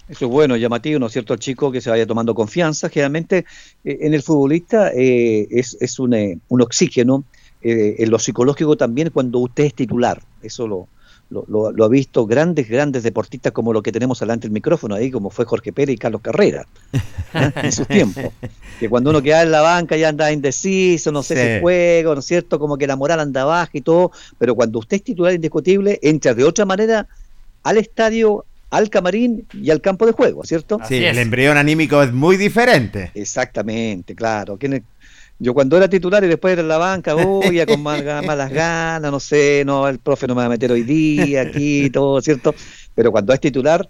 Eso es bueno, llamativo, ¿no es cierto? El chico que se vaya tomando confianza. Generalmente eh, en el futbolista eh, es, es un, eh, un oxígeno, en lo psicológico también cuando usted es titular. Eso lo, lo, lo- lo ha visto grandes, grandes deportistas como lo que tenemos delante del micrófono ahí, como fue Jorge Pérez y Carlos Carrera, ¿eh? en sus [LAUGHS] tiempos. Que cuando uno queda en la banca ya anda indeciso, no sé Sí. si el juego, ¿no es cierto? Como que la moral anda baja y todo, pero cuando usted es titular indiscutible, entra de otra manera al estadio, al camarín y al campo de juego, ¿cierto? Sí, el embrión anímico es muy diferente. Exactamente, claro. ¿Quién es? Yo cuando era titular y después era en la banca, voy a con mal- malas ganas, no sé, no, el profe no me va a meter hoy día, aquí, todo, ¿cierto? Pero cuando es titular,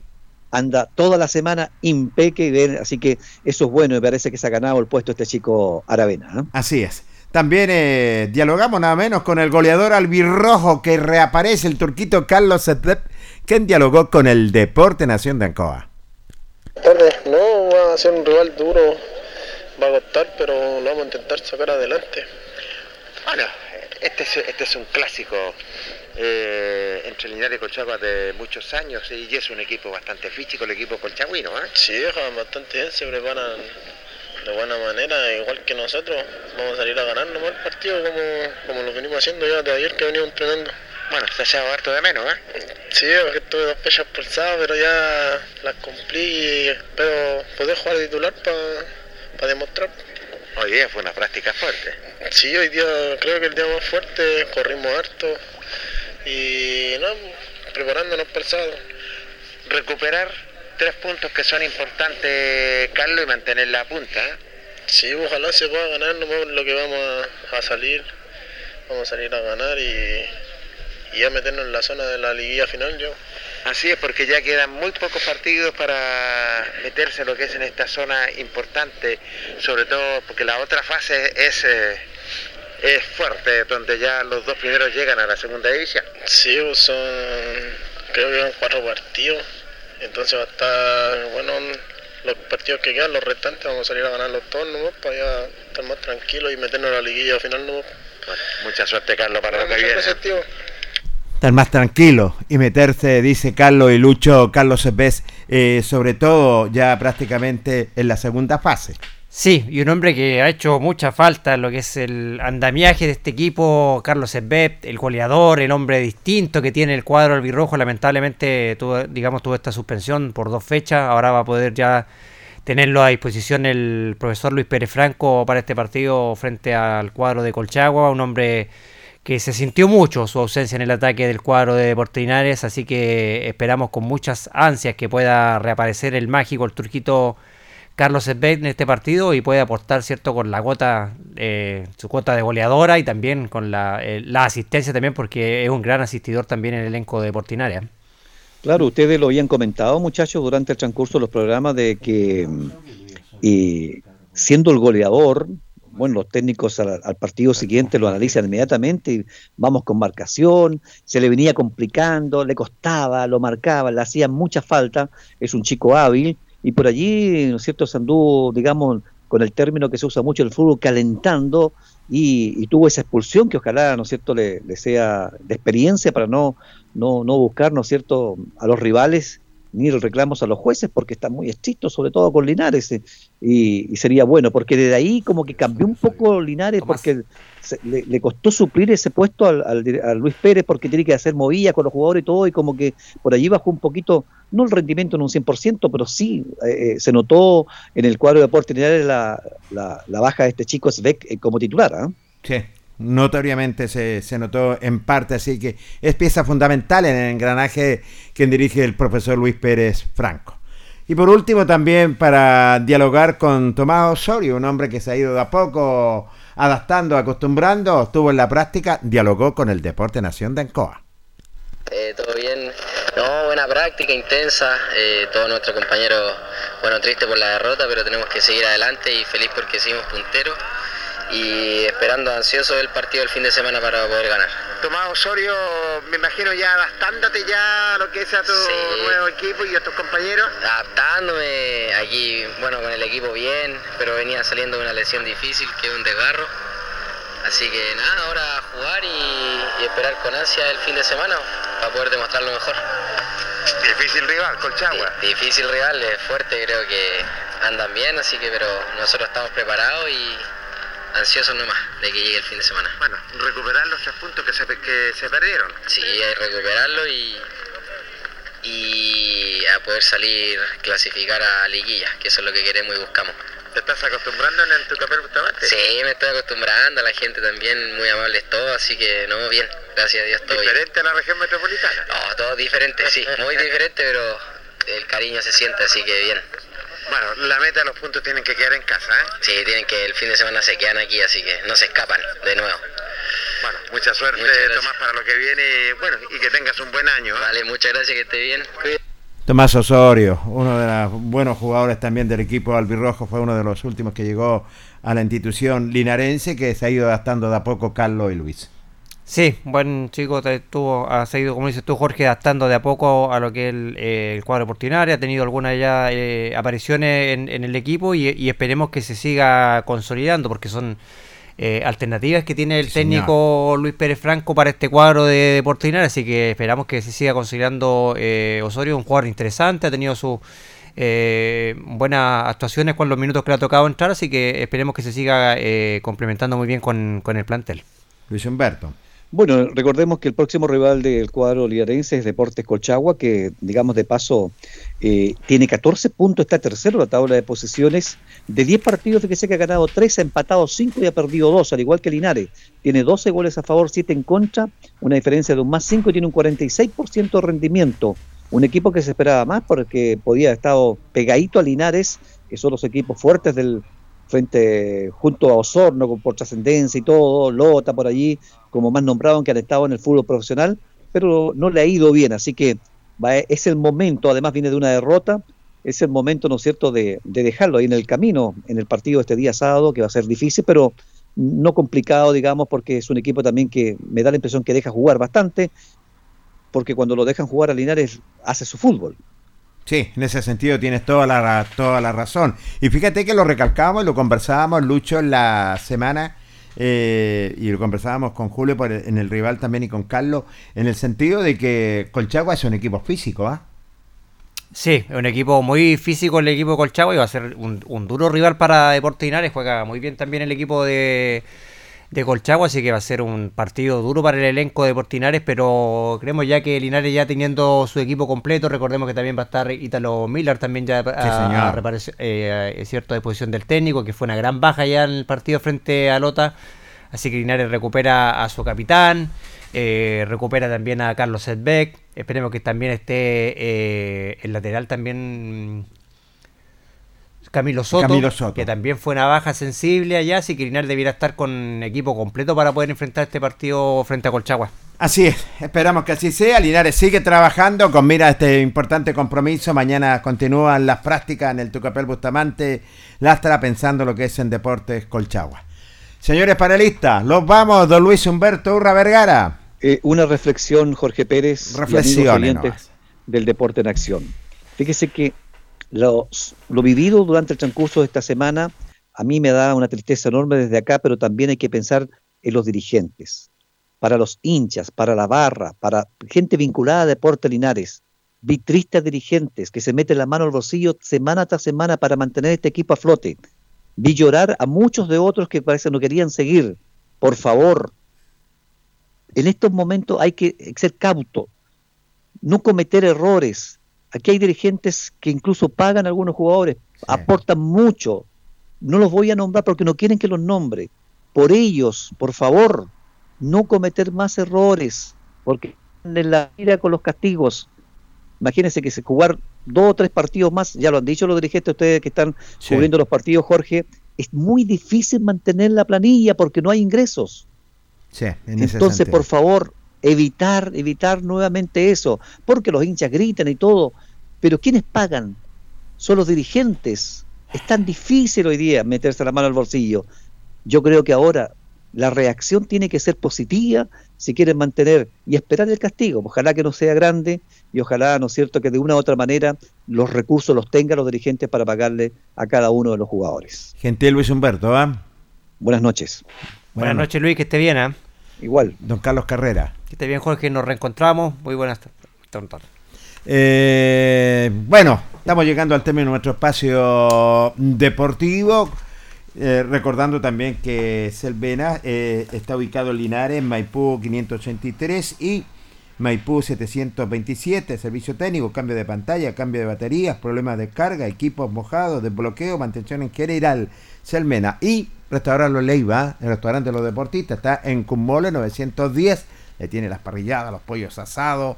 anda toda la semana impeque, y ven- así que eso es bueno, me parece que se ha ganado el puesto este chico Aravena. ¿no? Así es. También eh, dialogamos nada menos con el goleador albirrojo que reaparece, el turquito Carlos Sedep, quien dialogó con el Deporte Nación de Ancoa. Tarde, no, va a ser un rival duro, va a costar, pero lo vamos a intentar sacar adelante. Bueno, este es, este es un clásico eh, entre Linares y Colchagua de muchos años y es un equipo bastante físico, el equipo colchagüino. ¿eh? Sí, juegan bastante bien, se preparan de buena manera, igual que nosotros. Vamos a salir a ganar nomás el partido como, como lo venimos haciendo ya de ayer que venimos entrenando. Bueno, se ha echado harto de menos, ¿eh? Sí, porque tuve dos fechas pulsadas, pero ya las cumplí y espero poder jugar de titular para demostrar. Hoy día fue una práctica fuerte. Sí, hoy día creo que el día más fuerte, corrimos harto y no, preparándonos para el sábado. Recuperar tres puntos que son importantes, Carlos, y mantener la punta. ¿eh? Sí, ojalá se pueda ganar, no lo que vamos a, a salir, vamos a salir a ganar y, y ya meternos en la zona de la liguilla final yo. Así es, porque ya quedan muy pocos partidos para meterse en lo que es en esta zona importante, sobre todo porque la otra fase es, eh, es fuerte, donde ya los dos primeros llegan a la segunda división. Sí, pues son, creo que van cuatro partidos, entonces va a estar, bueno, los partidos que quedan, los restantes, vamos a salir a ganarlos todos nomás para ya estar más tranquilos y meternos a la liguilla final nomás. Bueno, mucha suerte, Carlos, para lo que viene. Estar más tranquilo y meterse, dice Carlos y Lucho, Carlos Cebes, eh, sobre todo ya prácticamente en la segunda fase. Sí, y un hombre que ha hecho mucha falta en lo que es el andamiaje de este equipo, Carlos Esbet, el goleador, el hombre distinto que tiene el cuadro albirrojo, lamentablemente tuvo, digamos, tuvo esta suspensión por dos fechas, ahora va a poder ya tenerlo a disposición el profesor Luis Pérez Franco para este partido frente al cuadro de Colchagua, un hombre que se sintió mucho su ausencia en el ataque del cuadro de Deportes Linares, así que esperamos con muchas ansias que pueda reaparecer el mágico, el turquito Carlos Esbet en este partido y puede aportar, ¿cierto?, con la cuota, eh, su cuota de goleadora y también con la, eh, la asistencia también, porque es un gran asistidor también en el elenco de Portinaria. Claro, ustedes lo habían comentado, muchachos, durante el transcurso de los programas de que mm, y siendo el goleador, bueno, los técnicos al, al partido siguiente lo analizan inmediatamente y vamos con marcación, se le venía complicando, le costaba, lo marcaba, le hacía mucha falta, es un chico hábil y por allí, ¿no es cierto?, se anduvo, digamos, con el término que se usa mucho en el fútbol, calentando y, y tuvo esa expulsión que ojalá, ¿no es cierto?, le, sea de experiencia para no, no, no buscar, ¿no es cierto?, a los rivales ni reclamos a los jueces porque están muy estrictos, sobre todo con Linares, eh, y, y sería bueno, porque desde ahí como que cambió un poco Linares porque se- le, le costó suplir ese puesto al, al a Luis Pérez porque tiene que hacer movilla con los jugadores y todo, y como que por allí bajó un poquito, no el rendimiento en un 100%, pero sí eh, eh, se notó en el cuadro de Deportes Linares la, la, la baja de este chico Svek eh, como titular. ¿ah? Sí, notoriamente se, se notó en parte, así que es pieza fundamental en el engranaje quien dirige el profesor Luis Pérez Franco. Y por último también para dialogar con Tomás Osorio, un hombre que se ha ido de a poco adaptando, acostumbrando, estuvo en la práctica, dialogó con el Deporte Nación de Ancoa. Eh, todo bien, no, buena práctica, intensa, eh, todos nuestros compañeros, bueno, triste por la derrota, pero tenemos que seguir adelante y feliz porque seguimos punteros y esperando ansioso el partido del fin de semana para poder ganar. Tomás Osorio, me imagino ya adaptándote ya a lo que es a tu nuevo equipo y a tus compañeros. Adaptándome aquí, bueno, con el equipo bien, pero venía saliendo de una lesión difícil que es un desgarro. Así que nada, ahora a jugar y, y esperar con ansia el fin de semana para poder demostrarlo mejor. Difícil rival, Colchagua. Di- Difícil rival, es fuerte, creo que andan bien, así que pero nosotros estamos preparados y ansiosos nomás de que llegue el fin de semana. Bueno, recuperar los tres puntos que se, que se perdieron. Sí, recuperarlo y, y a poder salir, clasificar a liguilla, que eso es lo que queremos y buscamos. ¿Te estás acostumbrando en el Tucapel Bustamante? Sí, me estoy acostumbrando, la gente también muy amable es todo, así que no, bien, gracias a Dios todo bien. Diferente a la región metropolitana. No, todo diferente, sí, muy diferente, pero el cariño se siente, así que bien. Bueno, la meta de los puntos tienen que quedar en casa, ¿eh? Sí, tienen que el fin de semana se quedan aquí, así que no se escapan de nuevo. Bueno, mucha suerte. Tomás, para lo que viene. Bueno, y que tengas un buen año. ¿eh? Vale, muchas gracias, que esté bien. Cuídate. Tomás Osorio, uno de los buenos jugadores también del equipo albirrojo, fue uno de los últimos que llegó a la institución linarense que se ha ido adaptando de a poco Carlos y Luis. Sí, buen chico, te estuvo, ha seguido, como dices tú, Jorge, adaptando de a poco a lo que es el, eh, el cuadro portinario, ha tenido algunas ya eh, apariciones en, en el equipo y, y esperemos que se siga consolidando, porque son eh, alternativas que tiene el Sí, señor. técnico Luis Pérez Franco para este cuadro de, de Portinario, así que esperamos que se siga consolidando eh, Osorio, un jugador interesante, ha tenido sus eh, buenas actuaciones con los minutos que le ha tocado entrar, así que esperemos que se siga eh, complementando muy bien con, con el plantel. Luis Humberto. Bueno, recordemos que el próximo rival del cuadro linarense es Deportes Colchagua, que digamos de paso Eh, tiene 14 puntos, está tercero en la tabla de posiciones. De 10 partidos, fíjese que ha ganado 3, ha empatado 5 y ha perdido 2, al igual que Linares. Tiene 12 goles a favor, 7 en contra, una diferencia de un más 5 y tiene un 46% de rendimiento. Un equipo que se esperaba más porque podía haber estado pegadito a Linares, que son los equipos fuertes del frente junto a Osorno por trascendencia y todo, Lota por allí, como más nombrados que han estado en el fútbol profesional, pero no le ha ido bien, así que es el momento, además viene de una derrota, es el momento, ¿no es cierto?, de, de dejarlo ahí en el camino, en el partido este día sábado, que va a ser difícil, pero no complicado, digamos, porque es un equipo también que me da la impresión que deja jugar bastante, porque cuando lo dejan jugar a Linares hace su fútbol. Sí, en ese sentido tienes toda la, toda la razón. Y fíjate que lo recalcábamos y lo conversábamos, Lucho, la semana, eh, y lo conversábamos con Julio por el- en el rival también y con Carlos, en el sentido de que Colchagua es un equipo físico, ¿ah? Sí, es un equipo muy físico el equipo de Colchagua y va a ser un, un duro rival para Deportes Linares. Juega muy bien también el equipo de, de Colchagua, así que va a ser un partido duro para el elenco de Deportes Linares, pero creemos ya que Linares ya teniendo su equipo completo, recordemos que también va a estar Ítalo Miller también ya a, eh, cierto a disposición del técnico, que fue una gran baja ya en el partido frente a Lota, así que Linares recupera a su capitán. eh, recupera también a Carlos Sedbeck. Esperemos que también esté eh, el lateral también Camilo Soto, Camilo Soto. que también fue una baja sensible allá, así que Linares debiera estar con equipo completo para poder enfrentar este partido frente a Colchagua. Así es, esperamos que así sea. Linares sigue trabajando con mira a este importante compromiso. Mañana continúan las prácticas en el Tucapel Bustamante Lastra pensando lo que es en Deportes Colchagua. Señores panelistas, los vamos, don Luis Humberto Urra Vergara. Eh, una reflexión, Jorge Pérez, nomás. del deporte en acción. Fíjese que lo vivido durante el transcurso de esta semana a mí me da una tristeza enorme desde acá, pero también hay que pensar en los dirigentes, para los hinchas, para la barra, para gente vinculada a Deporte Linares. Vi tristes dirigentes que se meten la mano al bolsillo semana tras semana para mantener este equipo a flote. Vi llorar a muchos de otros que parece no querían seguir. Por favor, en estos momentos hay que ser cauto, no cometer errores. Aquí hay dirigentes que incluso pagan a algunos jugadores, aportan mucho. No los voy a nombrar porque no quieren que los nombre. Por ellos, por favor, no cometer más errores, porque en la vida con los castigos. Imagínense que se jugar dos o tres partidos más, ya lo han dicho los dirigentes, ustedes que están Sí. cubriendo los partidos, Jorge, es muy difícil mantener la planilla porque no hay ingresos. Sí, en Entonces, por favor, evitar, evitar nuevamente eso, porque los hinchas gritan y todo, pero ¿quiénes pagan? Son los dirigentes. Es tan difícil hoy día meterse la mano al bolsillo. Yo creo que ahora la reacción tiene que ser positiva si quieren mantener y esperar el castigo. Ojalá que no sea grande y ojalá, ¿no es cierto?, que de una u otra manera los recursos los tengan los dirigentes para pagarle a cada uno de los jugadores. Gentil Luis Humberto, ¿ah? Buenas noches. Buenas noches Luis, que esté bien, ¿ah? Igual. Don Carlos Carrera. Que esté bien Jorge, nos reencontramos. Muy buenas tardes. Eh, bueno, estamos llegando al término de nuestro espacio deportivo. Eh, recordando también que Selvena eh, está ubicado en Linares, Maipú 583 y Maipú 727, servicio técnico, cambio de pantalla, cambio de baterías, problemas de carga, equipos mojados, desbloqueo, mantención en general, Selmena y Restaurante Los Leiva, el restaurante de los deportistas, está en Cumbole 910, le tiene las parrilladas, los pollos asados,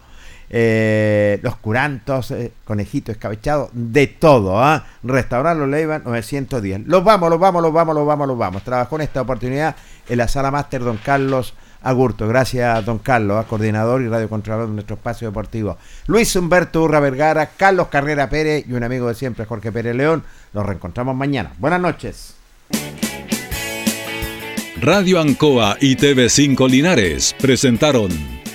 eh, los curantos, eh, conejitos escabechados, de todo, ¿ah? Restaurante Los Leiva 910. Los vamos, los vamos, los vamos, los vamos, los vamos. Trabajó en esta oportunidad en la sala máster don Carlos Agurto. Gracias, don Carlos, ¿ah? coordinador y radiocontrolador de nuestro espacio deportivo. Luis Humberto Urra Vergara, Carlos Carrera Pérez y un amigo de siempre, Jorge Pérez León. Nos reencontramos mañana. Buenas noches. Radio Ancoa y TV5 Linares presentaron